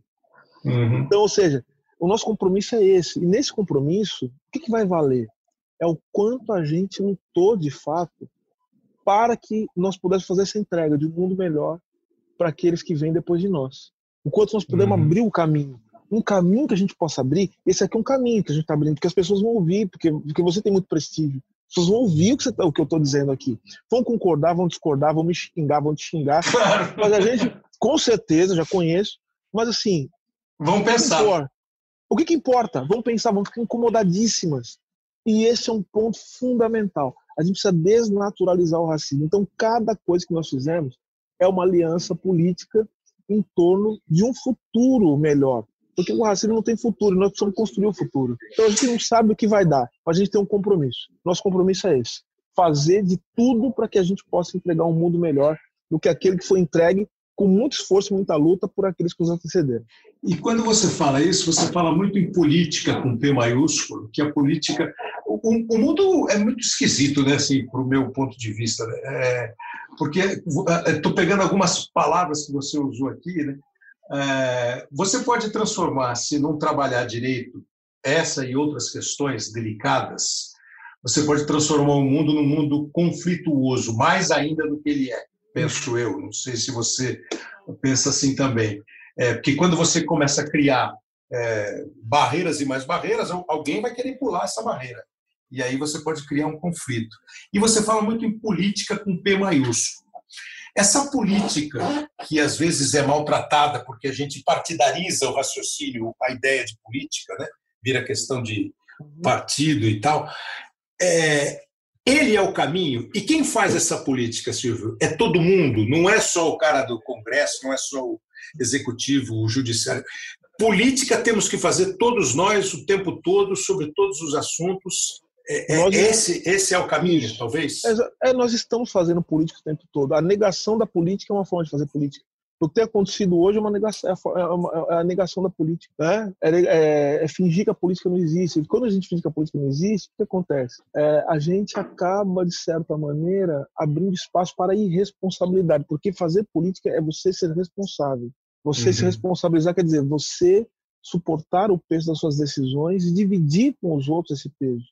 Uhum. Então, ou seja, o nosso compromisso é esse. E nesse compromisso, o que, que vai valer? É o quanto a gente lutou de fato para que nós pudéssemos fazer essa entrega de um mundo melhor para aqueles que vêm depois de nós. Enquanto nós podemos uhum. abrir o caminho, um caminho que a gente possa abrir, esse aqui é um caminho que a gente está abrindo, porque as pessoas vão ouvir, porque, porque você tem muito prestígio. As pessoas vão ouvir o que, você, tá, o que eu estou dizendo aqui. Vão concordar, vão discordar, vão me xingar, vão te xingar. Mas a gente, com certeza, já conheço. Mas assim.
Vão pensar.
O, o que, que importa? Vão pensar, vão ficar incomodadíssimas. E esse é um ponto fundamental. A gente precisa desnaturalizar o racismo. Então, cada coisa que nós fizemos é uma aliança política em torno de um futuro melhor. Porque o racismo não tem futuro, nós precisamos construir o futuro. Então a gente não sabe o que vai dar, mas a gente tem um compromisso. Nosso compromisso é esse: fazer de tudo para que a gente possa entregar um mundo melhor do que aquele que foi entregue com muito esforço, muita luta por aqueles que nos antecederam.
E quando você fala isso, você fala muito em política com P maiúsculo, que a política. O, o mundo é muito esquisito, né, assim, para o meu ponto de vista. Né? É, porque estou pegando algumas palavras que você usou aqui, né? É, você pode transformar, se não trabalhar direito, essa e outras questões delicadas, você pode transformar o mundo num mundo conflituoso, mais ainda do que ele é penso eu. Não sei se você pensa assim também. É, porque quando você começa a criar é, barreiras e mais barreiras, alguém vai querer pular essa barreira. E aí você pode criar um conflito. E você fala muito em política com P maiúsculo. Essa política, que às vezes é maltratada porque a gente partidariza o raciocínio, a ideia de política, né? vira questão de partido e tal, é, ele é o caminho. E quem faz essa política, Silvio? É todo mundo, não é só o cara do Congresso, não é só o executivo, o judiciário. Política temos que fazer todos nós o tempo todo, sobre todos os assuntos. É, é, esse, esse é o caminho, talvez?
É, nós estamos fazendo política o tempo todo. A negação da política é uma forma de fazer política. O que tem acontecido hoje é uma negação, é a, é, é a negação da política. Né? É, é, é, fingir que a política não existe. Quando a gente finge que a política não existe, o que acontece? É, a gente acaba, de certa maneira, abrindo espaço para a irresponsabilidade, porque fazer política é você ser responsável. Você uhum. se responsabilizar quer dizer você suportar o peso das suas decisões e dividir com os outros esse peso,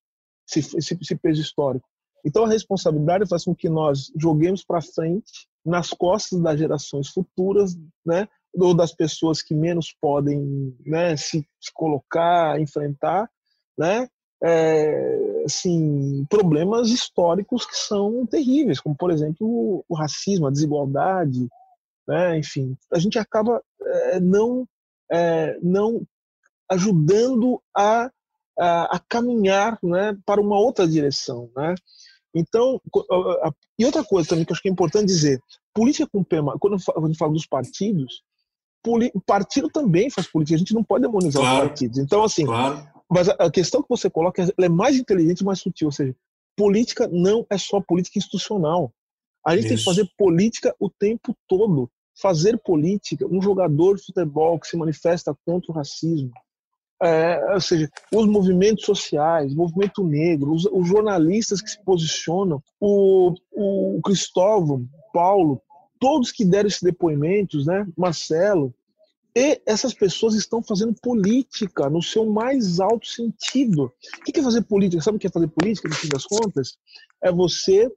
esse, esse, esse peso histórico. Então a responsabilidade faz com que nós joguemos para frente nas costas das gerações futuras, né, ou das pessoas que menos podem né, se, se colocar, enfrentar, né, é, assim, problemas históricos que são terríveis, como, por exemplo, o, racismo, a desigualdade, né, enfim, a gente acaba é, não, é, não ajudando a, a, a caminhar né, para uma outra direção. Né? Então, e outra coisa também que eu acho que é importante dizer, política com PEMA, quando a gente fala dos partidos, o partido também faz política, a gente não pode demonizar claro. os partidos. Então, assim, claro. mas a questão que você coloca é mais inteligente e mais sutil, ou seja, política não é só política institucional. A gente Isso. tem que fazer política o tempo todo. Fazer política, um jogador de futebol que se manifesta contra o racismo, é, ou seja, os movimentos sociais, o movimento negro, os, os jornalistas que se posicionam, o, o Cristóvão, Paulo, todos que deram esses depoimentos, né, Marcelo, e essas pessoas estão fazendo política no seu mais alto sentido. O que é fazer política? Sabe o que é fazer política, no fim das contas? É você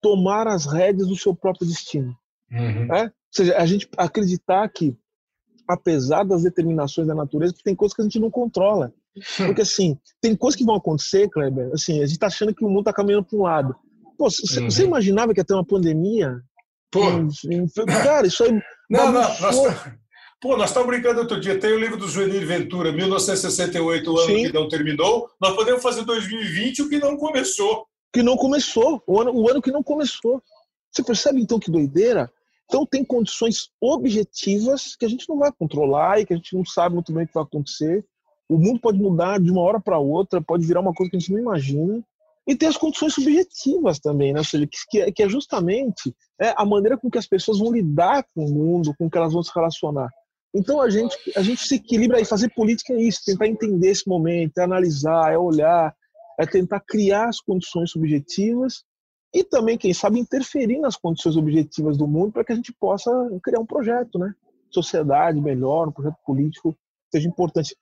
tomar as rédeas do seu próprio destino. Uhum. É? Ou seja, a gente acreditar que apesar das determinações da natureza, tem coisas que a gente não controla. Porque, assim, tem coisas que vão acontecer, Kleber, assim, a gente tá achando que o mundo tá caminhando para um lado. Pô, você, uhum. imaginava que ia ter uma pandemia?
Pô.
Cara, isso aí...
Não, não, nós, tá- Pô, nós estávamos brincando outro dia, tem o livro do Joanir Ventura, 1968, o ano Sim. que não terminou, nós podemos fazer 2020 o que não começou.
Que não começou, o ano, o ano que não começou. Você percebe então que doideira? Então, tem condições objetivas que a gente não vai controlar e que a gente não sabe muito bem o que vai acontecer. O mundo pode mudar de uma hora para outra, pode virar uma coisa que a gente não imagina. E tem as condições subjetivas também, né? Ou seja, que, é, que é justamente é, a maneira com que as pessoas vão lidar com o mundo, com que elas vão se relacionar. Então a gente, a gente se equilibra e fazer política é isso, tentar entender esse momento, é analisar, é olhar, é tentar criar as condições subjetivas e também, quem sabe, interferir nas condições objetivas do mundo para que a gente possa criar um projeto, né? Sociedade melhor, um projeto político seja importante.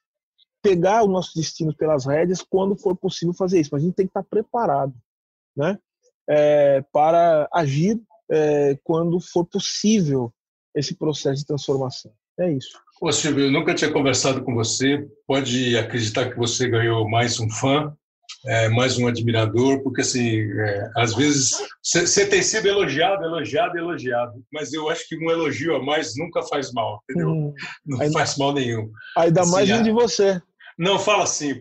Pegar o nosso destino pelas rédeas quando for possível fazer isso, mas a gente tem que estar preparado, né? É, para agir é, quando for possível esse processo de transformação. É isso.
Ô Silvio, eu nunca tinha conversado com você. Pode acreditar que você ganhou mais um fã é, mais um admirador, porque assim, é, às vezes você tem sido elogiado, elogiado, elogiado, mas eu acho que um elogio a mais nunca faz mal, entendeu? Hum, não ainda, faz mal nenhum.
Ainda assim, mais um de você.
Não, fala assim,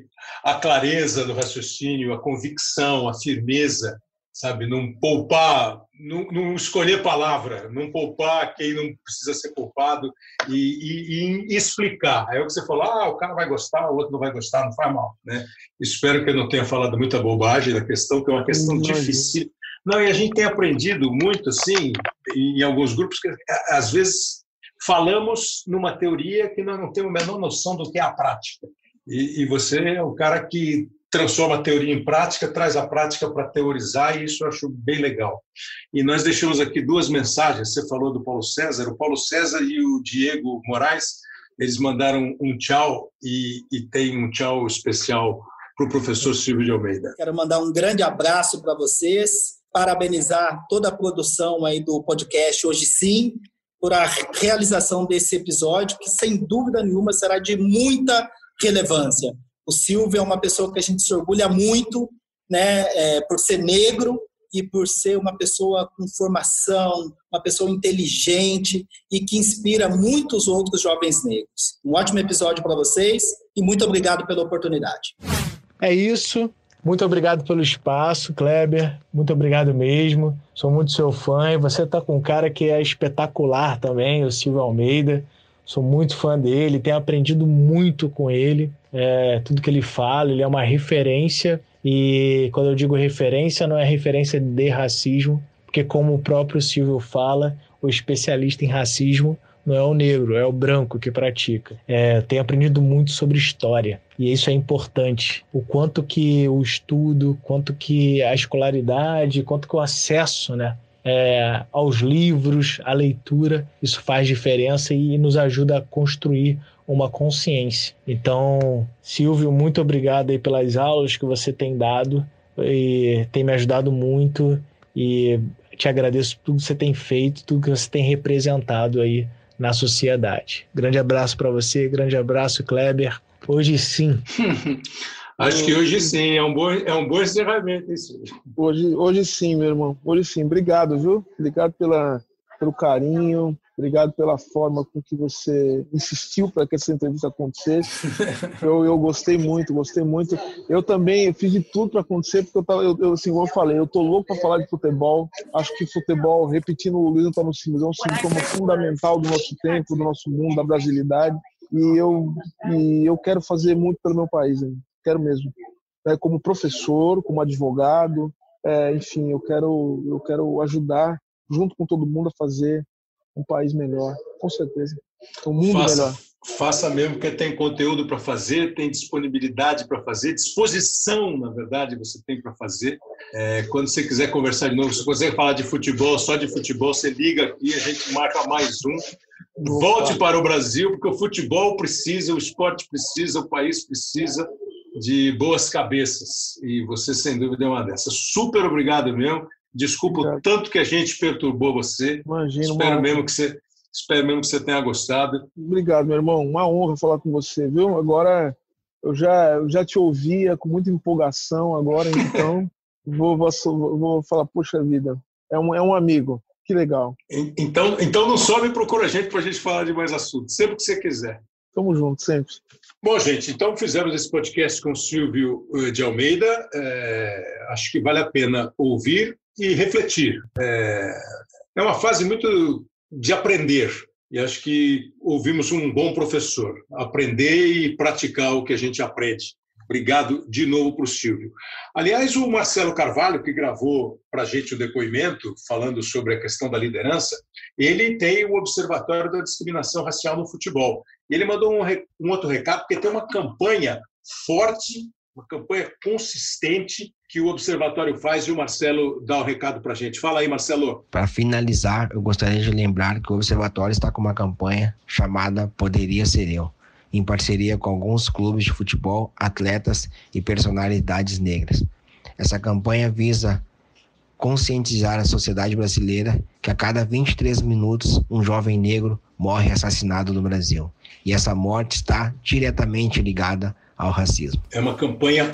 a clareza do raciocínio, a convicção, a firmeza, sabe? Não poupar, não, não, escolher palavra, não poupar quem não precisa ser poupado e, e, e, explicar. Aí é o que você falou, ah, o cara vai gostar, o outro não vai gostar, não faz mal, né? Espero que eu não tenha falado muita bobagem da questão, que é uma questão não, difícil. Não, e a gente tem aprendido muito, assim, em alguns grupos, que às vezes falamos numa teoria que nós não temos a menor noção do que é a prática. E, e você é o cara que transforma a teoria em prática, traz a prática para teorizar, e isso eu acho bem legal. E nós deixamos aqui duas mensagens. Você falou do Paulo César, o Paulo César e o Diego Moraes, eles mandaram um tchau e, e tem um tchau especial para o professor Silvio de Almeida.
Quero mandar um grande abraço para vocês, parabenizar toda a produção aí do podcast Hoje Sim, por a realização desse episódio, que sem dúvida nenhuma será de muita relevância. O Silvio é uma pessoa que a gente se orgulha muito, né, é, por ser negro e por ser uma pessoa com formação, uma pessoa inteligente e que inspira muitos outros jovens negros. Um ótimo episódio para vocês e muito obrigado pela oportunidade.
É isso. Muito obrigado pelo espaço, Kleber. Muito obrigado mesmo. Sou muito seu fã e você está com um cara que é espetacular também, o Silvio Almeida. Sou muito fã dele, tenho aprendido muito com ele. É, tudo que ele fala, ele é uma referência. E quando eu digo referência, não é referência de racismo, porque, como o próprio Silvio fala, o especialista em racismo não é o negro, é o branco que pratica. É, tenho aprendido muito sobre história e isso é importante. O quanto que o estudo, quanto que a escolaridade, quanto que o acesso, né, é, aos livros, à leitura, isso faz diferença e nos ajuda a construir uma consciência. Então, Silvio, muito obrigado aí pelas aulas que você tem dado e tem me ajudado muito e te agradeço por tudo que você tem feito, tudo que você tem representado aí na sociedade. Grande abraço para você, grande abraço, Kleber. Hoje sim.
Acho que hoje sim, é um bom, é um bom encerramento isso.
Hoje, hoje sim, meu irmão. Hoje sim. Obrigado, viu? Obrigado pela, pelo carinho, obrigado pela forma com que você insistiu para que essa entrevista acontecesse. Eu, eu gostei muito, gostei muito. Eu também fiz de tudo para acontecer, porque eu, tava, eu, eu, assim, eu falei, eu tô louco para falar de futebol. Acho que futebol, repetindo o Luiz está no é um sintoma fundamental do nosso tempo, do nosso mundo, da brasilidade. E eu, e eu quero fazer muito pelo meu país. Hein? quero mesmo. É, como professor, como advogado, é, enfim, eu quero, eu quero ajudar, junto com todo mundo, a fazer um país melhor, com certeza. Um mundo faça, melhor.
Faça mesmo, porque tem conteúdo para fazer, tem disponibilidade para fazer, disposição, na verdade, você tem para fazer. É, quando você quiser conversar de novo, se você falar de futebol, só de futebol, você liga aqui, a gente marca mais um. Volte para o Brasil, porque o futebol precisa, o esporte precisa, o país precisa de boas cabeças. E você, sem dúvida, é uma dessas. Super obrigado mesmo. Desculpa obrigado. o tanto que a gente perturbou você. Imagina, espero mesmo que você Espero mesmo que você tenha gostado.
Obrigado, meu irmão. Uma honra falar com você, viu? Agora eu já, eu já te ouvia com muita empolgação agora, então vou, vou, vou falar, poxa vida, é um, é um amigo. Que legal.
Então, então não só me procura a gente para a gente falar de mais assuntos, sempre que você quiser.
Tamo junto, sempre.
Bom, gente, então fizemos esse podcast com o Silvio eh, de Almeida. É, acho que vale a pena ouvir e refletir. É, é uma fase muito de aprender. E acho que ouvimos um bom professor. Aprender e praticar o que a gente aprende. Obrigado de novo para o Silvio. Aliás, o Marcelo Carvalho, que gravou para a gente o depoimento falando sobre a questão da liderança, ele tem o Observatório da Discriminação Racial no Futebol. Ele mandou um, um outro recado, porque tem uma campanha forte, uma campanha consistente que o Observatório faz e o Marcelo dá o recado para a gente. Fala aí, Marcelo.
Para finalizar, eu gostaria de lembrar que o Observatório está com uma campanha chamada Poderia Ser Eu, em parceria com alguns clubes de futebol, atletas e personalidades negras. Essa campanha visa conscientizar a sociedade brasileira que a cada 23 minutos um jovem negro morre assassinado no Brasil. E essa morte está diretamente ligada ao racismo.
É uma campanha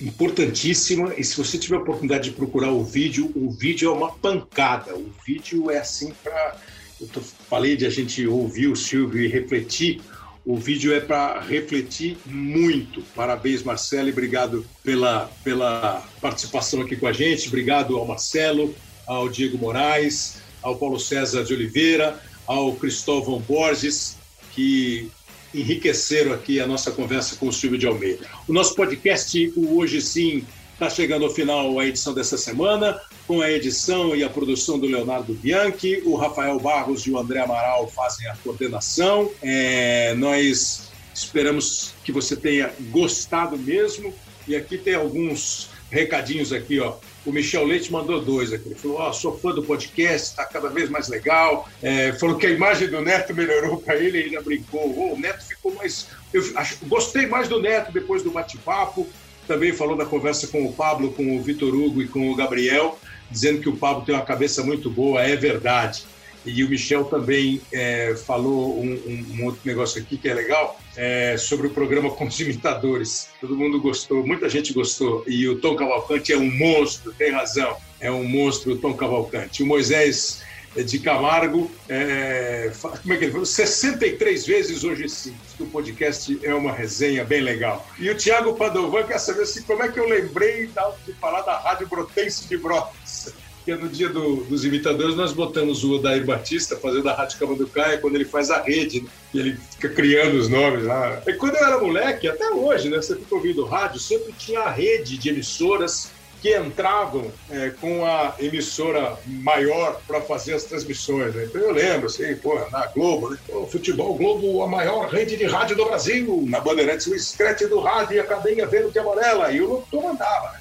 importantíssima e se você tiver a oportunidade de procurar o vídeo, o vídeo é uma pancada. O vídeo é assim para eu tô, falei de a gente ouvir o Silvio e refletir. O vídeo é para refletir muito. Parabéns, Marcelo, e obrigado pela, pela participação aqui com a gente. Obrigado ao Marcelo, ao Diego Moraes, ao Paulo César de Oliveira, ao Cristóvão Borges, que enriqueceram aqui a nossa conversa com o Silvio de Almeida. O nosso podcast, o Hoje Sim, está chegando ao final a edição dessa semana, com a edição e a produção do Leonardo Bianchi, o Rafael Barros e o André Amaral fazem a coordenação. É, nós esperamos que você tenha gostado mesmo. E aqui tem alguns recadinhos aqui, ó. O Michel Leite mandou dois aqui. Ele falou: oh, sou fã do podcast, está cada vez mais legal. É, falou que a imagem do Neto melhorou para ele, ele ainda brincou. Oh, o Neto ficou mais. Eu acho, gostei mais do Neto depois do bate-papo. Também falou da conversa com o Pablo, com o Vitor Hugo e com o Gabriel, dizendo que o Pablo tem uma cabeça muito boa, é verdade. E o Michel também é, falou um, um, outro negócio aqui que é legal, é, sobre o programa com os imitadores. Todo mundo gostou, muita gente gostou. E o Tom Cavalcante é um monstro, tem razão, é um monstro o Tom Cavalcante. O Moisés de Camargo, é, como é que ele falou? 63 vezes hoje sim. O podcast é uma resenha bem legal. E o Tiago Padovan quer saber assim, como é que eu lembrei de falar da Rádio Brotense de Brotas que no dia do, dos imitadores nós botamos o Odair Batista fazendo a Rádio Cama do Caia quando ele faz a rede, né? e ele fica criando os nomes lá. E quando eu era moleque, até hoje, né? Você fica ouvindo rádio, sempre tinha a rede de emissoras que entravam é, com a emissora maior para fazer as transmissões. Né? Então eu lembro, assim, pô, na Globo, né? O Futebol Globo, a maior rede de rádio do Brasil, na Bandeirantes, o escrete do rádio e a cadeia vendo que amarela, e o locutor mandava.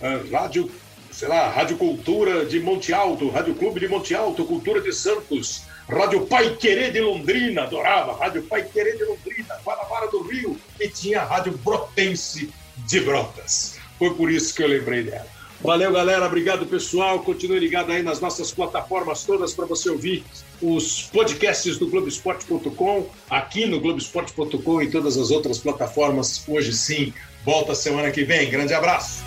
Né? Rádio sei lá, Rádio Cultura de Monte Alto, Rádio Clube de Monte Alto, Cultura de Santos, Rádio Pai Querer de Londrina, adorava, Rádio Pai Querer de Londrina, Guanabara do Rio, e tinha a Rádio Brotense de Brotas. Foi por isso que eu lembrei dela. Valeu, galera. Obrigado, pessoal. Continue ligado aí nas nossas plataformas todas para você ouvir os podcasts do Globoesporte.com, aqui no Globoesporte.com e todas as outras plataformas. Hoje sim, volta semana que vem. Grande abraço.